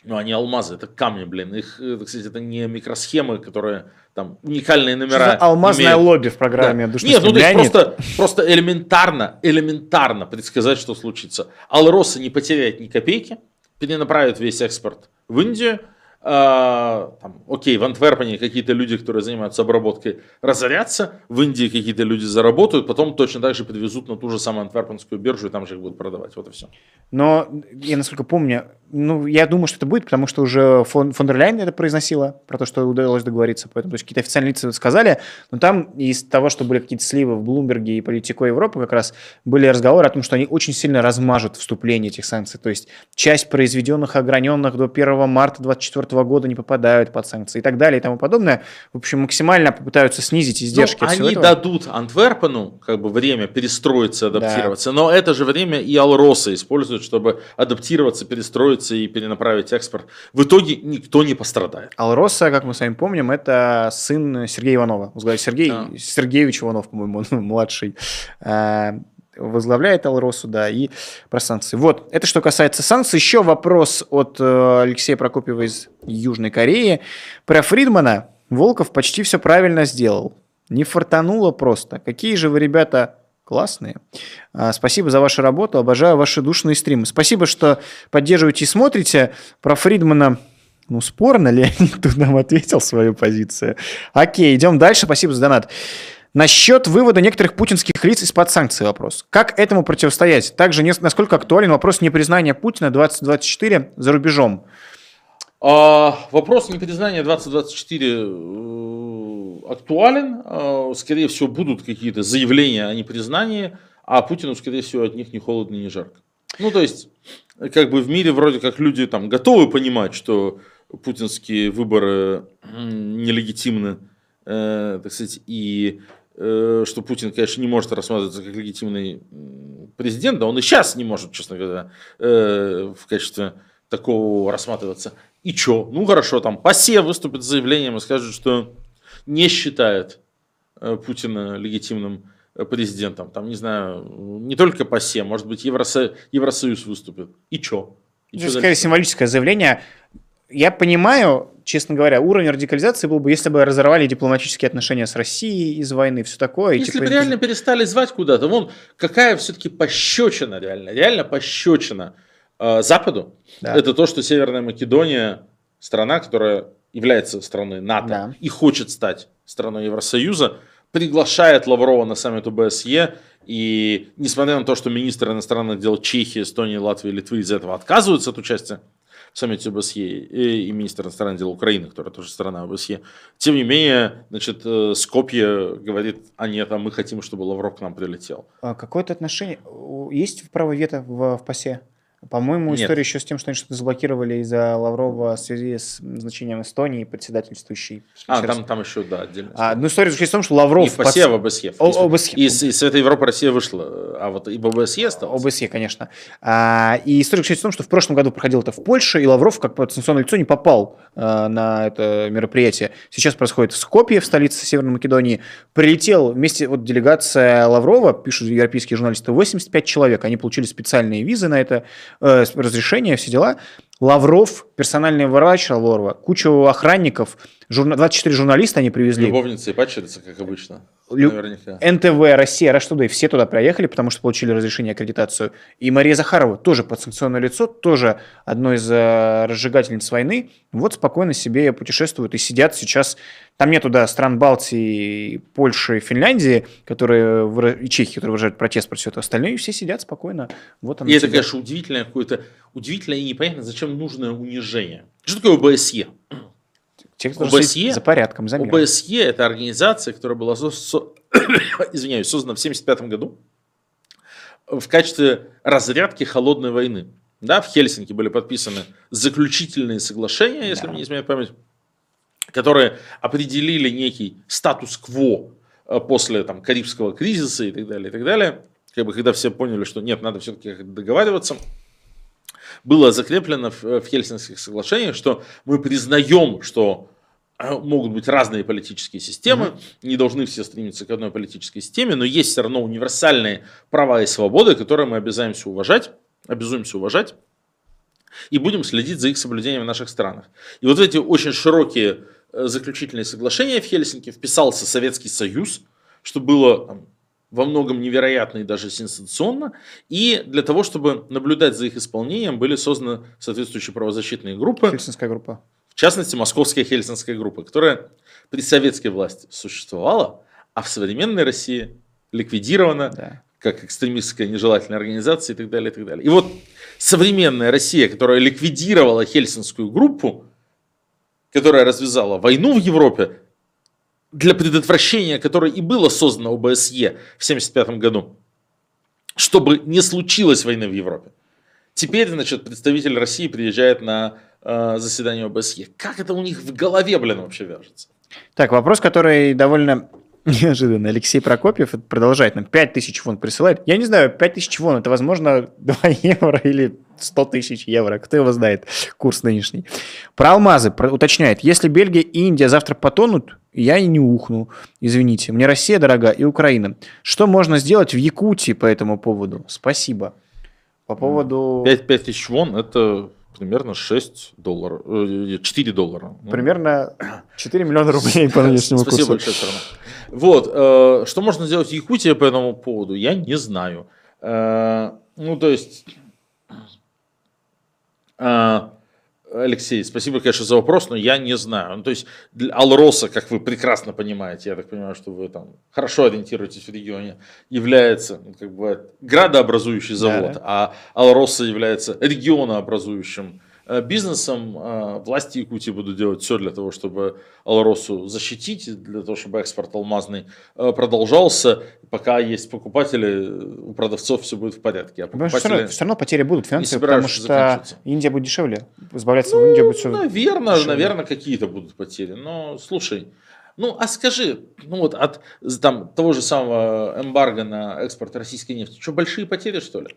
ну они алмазы, это камни, блин. Их, э, кстати, это не микросхемы, которые там уникальные Что номера. за алмазное имеют. лобби в программе Да. «Душный Нет, ну то есть Леонид»? просто, просто элементарно, элементарно предсказать, что случится. Алроса не потеряет ни копейки, перенаправит весь экспорт в Индию. А, там, окей, в Антверпене какие-то люди, которые занимаются обработкой, разорятся, в Индии какие-то люди заработают, потом точно так же подвезут на ту же самую антверпенскую биржу и там же их будут продавать. Вот и все. Но я, насколько помню, ну, я думаю, что это будет, потому что уже фон, фон дер Ляйен это произносила, про то, что удалось договориться. Поэтому, то есть какие-то официальные лица сказали, но там из того, что были какие-то сливы в Блумберге и Политико Европы, как раз были разговоры о том, что они очень сильно размажут вступление этих санкций. То есть часть произведенных, ограненных до 1 марта 2024 года не попадают под санкции и так далее и тому подобное. В общем, максимально попытаются снизить издержки Ну, от всего они этого. дадут Антверпену как бы время перестроиться, адаптироваться, но это же время и Алроса используют, чтобы адаптироваться, перестроиться и перенаправить экспорт. В итоге никто не пострадает. Алроса, как мы с вами помним, это сын Сергея Иванова. Сергей Да. Сергеевич Иванов, по-моему, он *laughs* младший. Возглавляет Алросу, да, и про санкции. Вот, это что касается санкций. Еще вопрос от э, Алексея Прокопьева из Южной Кореи. Про Фридмана Волков почти все правильно сделал. Не фартануло просто. Какие же вы, ребята, классные. А, Спасибо за вашу работу. Обожаю ваши душные стримы. Спасибо, что поддерживаете и смотрите. Про Фридмана ну, спорно, Леонид *laughs* тут нам ответил свою позицию. Окей, идем дальше. Спасибо за донат. Насчет вывода некоторых путинских лиц из-под санкций вопрос. Как этому противостоять? Также не- насколько актуален вопрос непризнания Путина 2024 за рубежом? А, вопрос непризнания 2024 э, актуален. А, Скорее всего, будут какие-то заявления о непризнании, а Путину, скорее всего, от них ни холодно, ни жарко. Ну, то есть, как бы в мире вроде как люди там готовы понимать, что путинские выборы нелегитимны, э, так сказать, и что Путин, конечно, не может рассматриваться как легитимный президент, да он и сейчас не может, честно говоря, э, в качестве такого рассматриваться. И чё? Ну хорошо, там ПАСЕ выступит с заявлением и скажет, что не считает э, Путина легитимным э, президентом. Там, не знаю, не только ПАСЕ, может быть, Евросо- Евросоюз выступит. И чё? И Это дальше? скорее символическое заявление. Я понимаю, честно говоря, уровень радикализации был бы, если бы разорвали дипломатические отношения с Россией из войны, все такое. Если типа- бы реально перестали звать куда-то, вон какая все-таки пощечина реально, реально пощечина э, Западу, Да. это то, что Северная Македония, страна, которая является страной НАТО Да. и хочет стать страной Евросоюза, приглашает Лаврова на саммит ОБСЕ, и несмотря на то, что министр иностранных дел Чехии, Эстонии, Латвии, Литвы из этого отказываются от участия саммите ОБСЕ, и и министр иностранных дел Украины, которая тоже страна ОБСЕ, тем не менее, значит, э, Скопье говорит, а нет, а мы хотим, чтобы Лавров к нам прилетел. А Какое-то отношение есть право вето в, в ПАСЕ? По-моему, Нет. история еще с тем, что они что-то заблокировали из-за Лаврова в связи с значением Эстонии, председательствующей. А, там, там еще, да, отдельно. А, ну, история заключается в том, что Лавров... И в в ОБСЕ. О- ОБСЕ. Из, из Совета Европы Россия вышла, а вот и в ОБСЕ осталось. ОБСЕ, конечно. А, и история заключается в том, что в прошлом году проходил это в Польше, и Лавров, как санкционное лицо, не попал а, на это мероприятие. Сейчас происходит в Скопье, в столице Северной Македонии. Прилетел вместе, вот делегация Лаврова, пишут европейские журналисты, 85 человек. Они получили специальные визы на это, э, разрешение, все дела. Лавров, персональный врач Лаврова, кучу охранников, журна- 24 журналиста они привезли. Любовница и падчерица, как обычно. Лю- Наверняка. НТВ, Россия, Today, все туда приехали, потому что получили разрешение аккредитацию. И Мария Захарова, тоже подсанкционное лицо, тоже одно из э, разжигательниц войны, вот спокойно себе путешествуют и сидят сейчас. Там нету, да, стран Балтии, Польши, Финляндии, которые, выра- и Чехии, которые выражают протест против этого. Остальные все сидят спокойно. Вот И это, сидят. конечно, удивительное какое-то, удивительное и непонятно, зачем нужное унижение. Что такое ОБСЕ? Те, кто ОБСЕ? за порядком, за миром. ОБСЕ – это организация, которая была со- со- *coughs* извиняюсь, создана в 1975 году в качестве разрядки холодной войны. Да, в Хельсинки были подписаны заключительные соглашения, если Да. мне не изменяет память, которые определили некий статус-кво э, после там, Карибского кризиса и так далее, и так далее. Как бы, когда все поняли, что нет, надо все-таки договариваться, было закреплено в, в Хельсинских соглашениях, что мы признаем, что э, могут быть разные политические системы, не должны все стремиться к одной политической системе, но есть все равно универсальные права и свободы, которые мы обязаемся уважать, обязуемся уважать, и будем следить за их соблюдением в наших странах. И вот эти очень широкие э, заключительные соглашения в Хельсинки вписался Советский Союз, что было там, во многом невероятно и даже сенсационно. И для того, чтобы наблюдать за их исполнением, были созданы соответствующие правозащитные группы, Хельсинская группа. В частности, Московская Хельсинская группа, которая при советской власти существовала, а в современной России ликвидирована Да. как экстремистская нежелательная организация и так далее, и так далее. И вот современная Россия, которая ликвидировала Хельсинскую группу, которая развязала войну в Европе, для предотвращения которой и было создано ОБСЕ в 1975 году, чтобы не случилось войны в Европе. Теперь, значит, представитель России приезжает на э, заседание ОБСЕ. Как это у них в голове, блин, вообще вяжется? Так, вопрос, который довольно *laughs* неожиданно. Алексей Прокопьев продолжает нам 5 тысяч вон присылает. Я не знаю, 5 тысяч вон, это, возможно, *laughs* 2 евро или 100 тысяч евро. Кто его знает, курс нынешний. Про алмазы про- уточняет. Если Бельгия и Индия завтра потонут, я и не ухну. Извините, мне Россия дорога и Украина. Что можно сделать в Якутии по этому поводу? Спасибо. По поводу... 5, 5 тысяч вон – это примерно 6 долларов, э, 4 доллара. Ну, Примерно *clears throat* 4 миллиона рублей по нынешнему Спасибо курсу. большое, Сарна. Вот, э, что можно сделать в Якутии по этому поводу, я не знаю. Э, ну, то есть, э, Алексей, спасибо, конечно, за вопрос, но я не знаю. Ну, то есть, для Алроса, как вы прекрасно понимаете, я так понимаю, что вы там хорошо ориентируетесь в регионе, является, ну, как бы, градообразующий завод, Да, а Алроса является регионообразующим бизнесом. Э, Власти Якутии будут делать все для того, чтобы Алросу защитить, для того, чтобы экспорт алмазный э, продолжался. Пока есть покупатели, у продавцов все будет в порядке. А что все равно, покупатели... все равно потери будут финансовые, потому что. Индия будет дешевле. Избавляться в Индии будет все Наверное, дешевле. наверное, какие-то будут потери. Но слушай, ну а скажи, ну вот от там, того же самого эмбарго на экспорт российской нефти, что большие потери, что ли?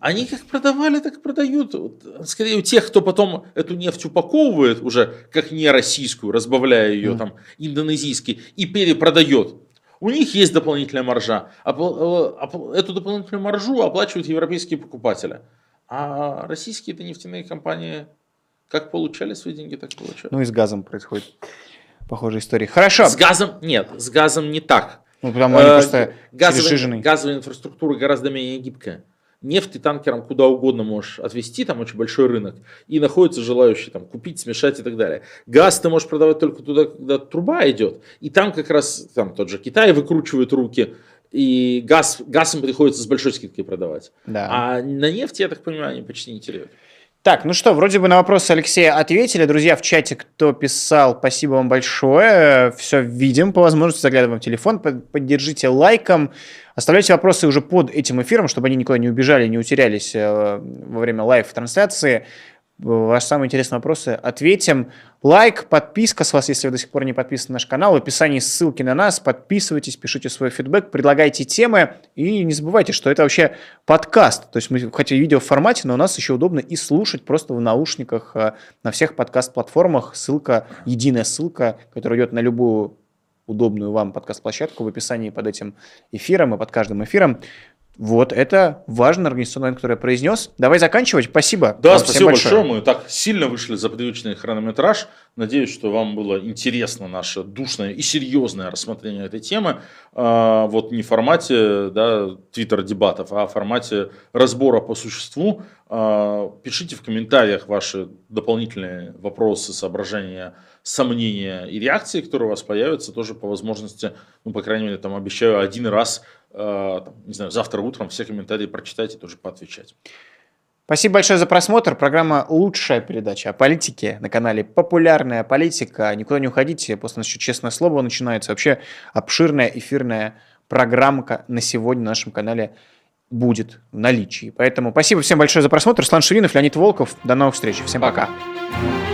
Они как продавали, так и продают. Вот, Скорее у тех, кто потом эту нефть упаковывает уже как не российскую, разбавляя ее Мгм. там индонезийской и перепродает. У них есть дополнительная маржа. Опл- э, опл- Эту дополнительную маржу оплачивают европейские покупатели. А российские-то нефтяные компании как получали свои деньги, так получают. Ну и с газом происходит похожая история. Хорошо. С газом нет, с газом не так. Ну, потому они Э, просто газовая, газовая инфраструктура гораздо менее гибкая. Нефть ты танкером куда угодно можешь отвезти, там очень большой рынок, и находятся желающие там купить, смешать и так далее. Газ ты можешь продавать только туда, когда труба идет, и там как раз там тот же Китай выкручивает руки, и газ, газ им приходится с большой скидкой продавать. Да. А на нефти, я так понимаю, они почти не теряют. Так, ну что, вроде бы на вопросы Алексея ответили. Друзья, в чате, кто писал, спасибо вам большое. Все видим, по возможности заглядываем в телефон. Поддержите лайком. Оставляйте вопросы уже под этим эфиром, чтобы они никуда не убежали, не утерялись э, во время live-трансляции ваши самые интересные вопросы ответим. Лайк, подписка с вас, если вы до сих пор не подписаны на наш канал. В описании ссылки на нас. Подписывайтесь, пишите свой фидбэк, предлагайте темы. И не забывайте, что это вообще подкаст. То есть мы хотя видео в формате, но у нас еще удобно и слушать просто в наушниках э, на всех подкаст-платформах. Ссылка, единая ссылка, которая идет на любую удобную вам подкаст-площадку в описании под этим эфиром и под каждым эфиром. Вот, это важный организационный момент, который я произнес. Давай заканчивать. Спасибо. Да, спасибо большое. большое. Мы так сильно вышли за привычный хронометраж. Надеюсь, что вам было интересно наше душное и серьезное рассмотрение этой темы. А, вот не в формате да, твиттер-дебатов, а в формате разбора по существу. А, пишите в комментариях ваши дополнительные вопросы, соображения, сомнения и реакции, которые у вас появятся, тоже по возможности, ну, по крайней мере, там обещаю один раз там, не знаю, завтра утром все комментарии прочитать и тоже поотвечать. Спасибо большое за просмотр. Программа «Лучшая передача о политике» на канале «Популярная политика». Никуда не уходите, после нас еще «Честное слово» начинается. Вообще обширная эфирная программка на сегодня на нашем канале будет в наличии. Поэтому спасибо всем большое за просмотр. Руслан Ширинов, Леонид Волков. До новых встреч. Всем пока. пока.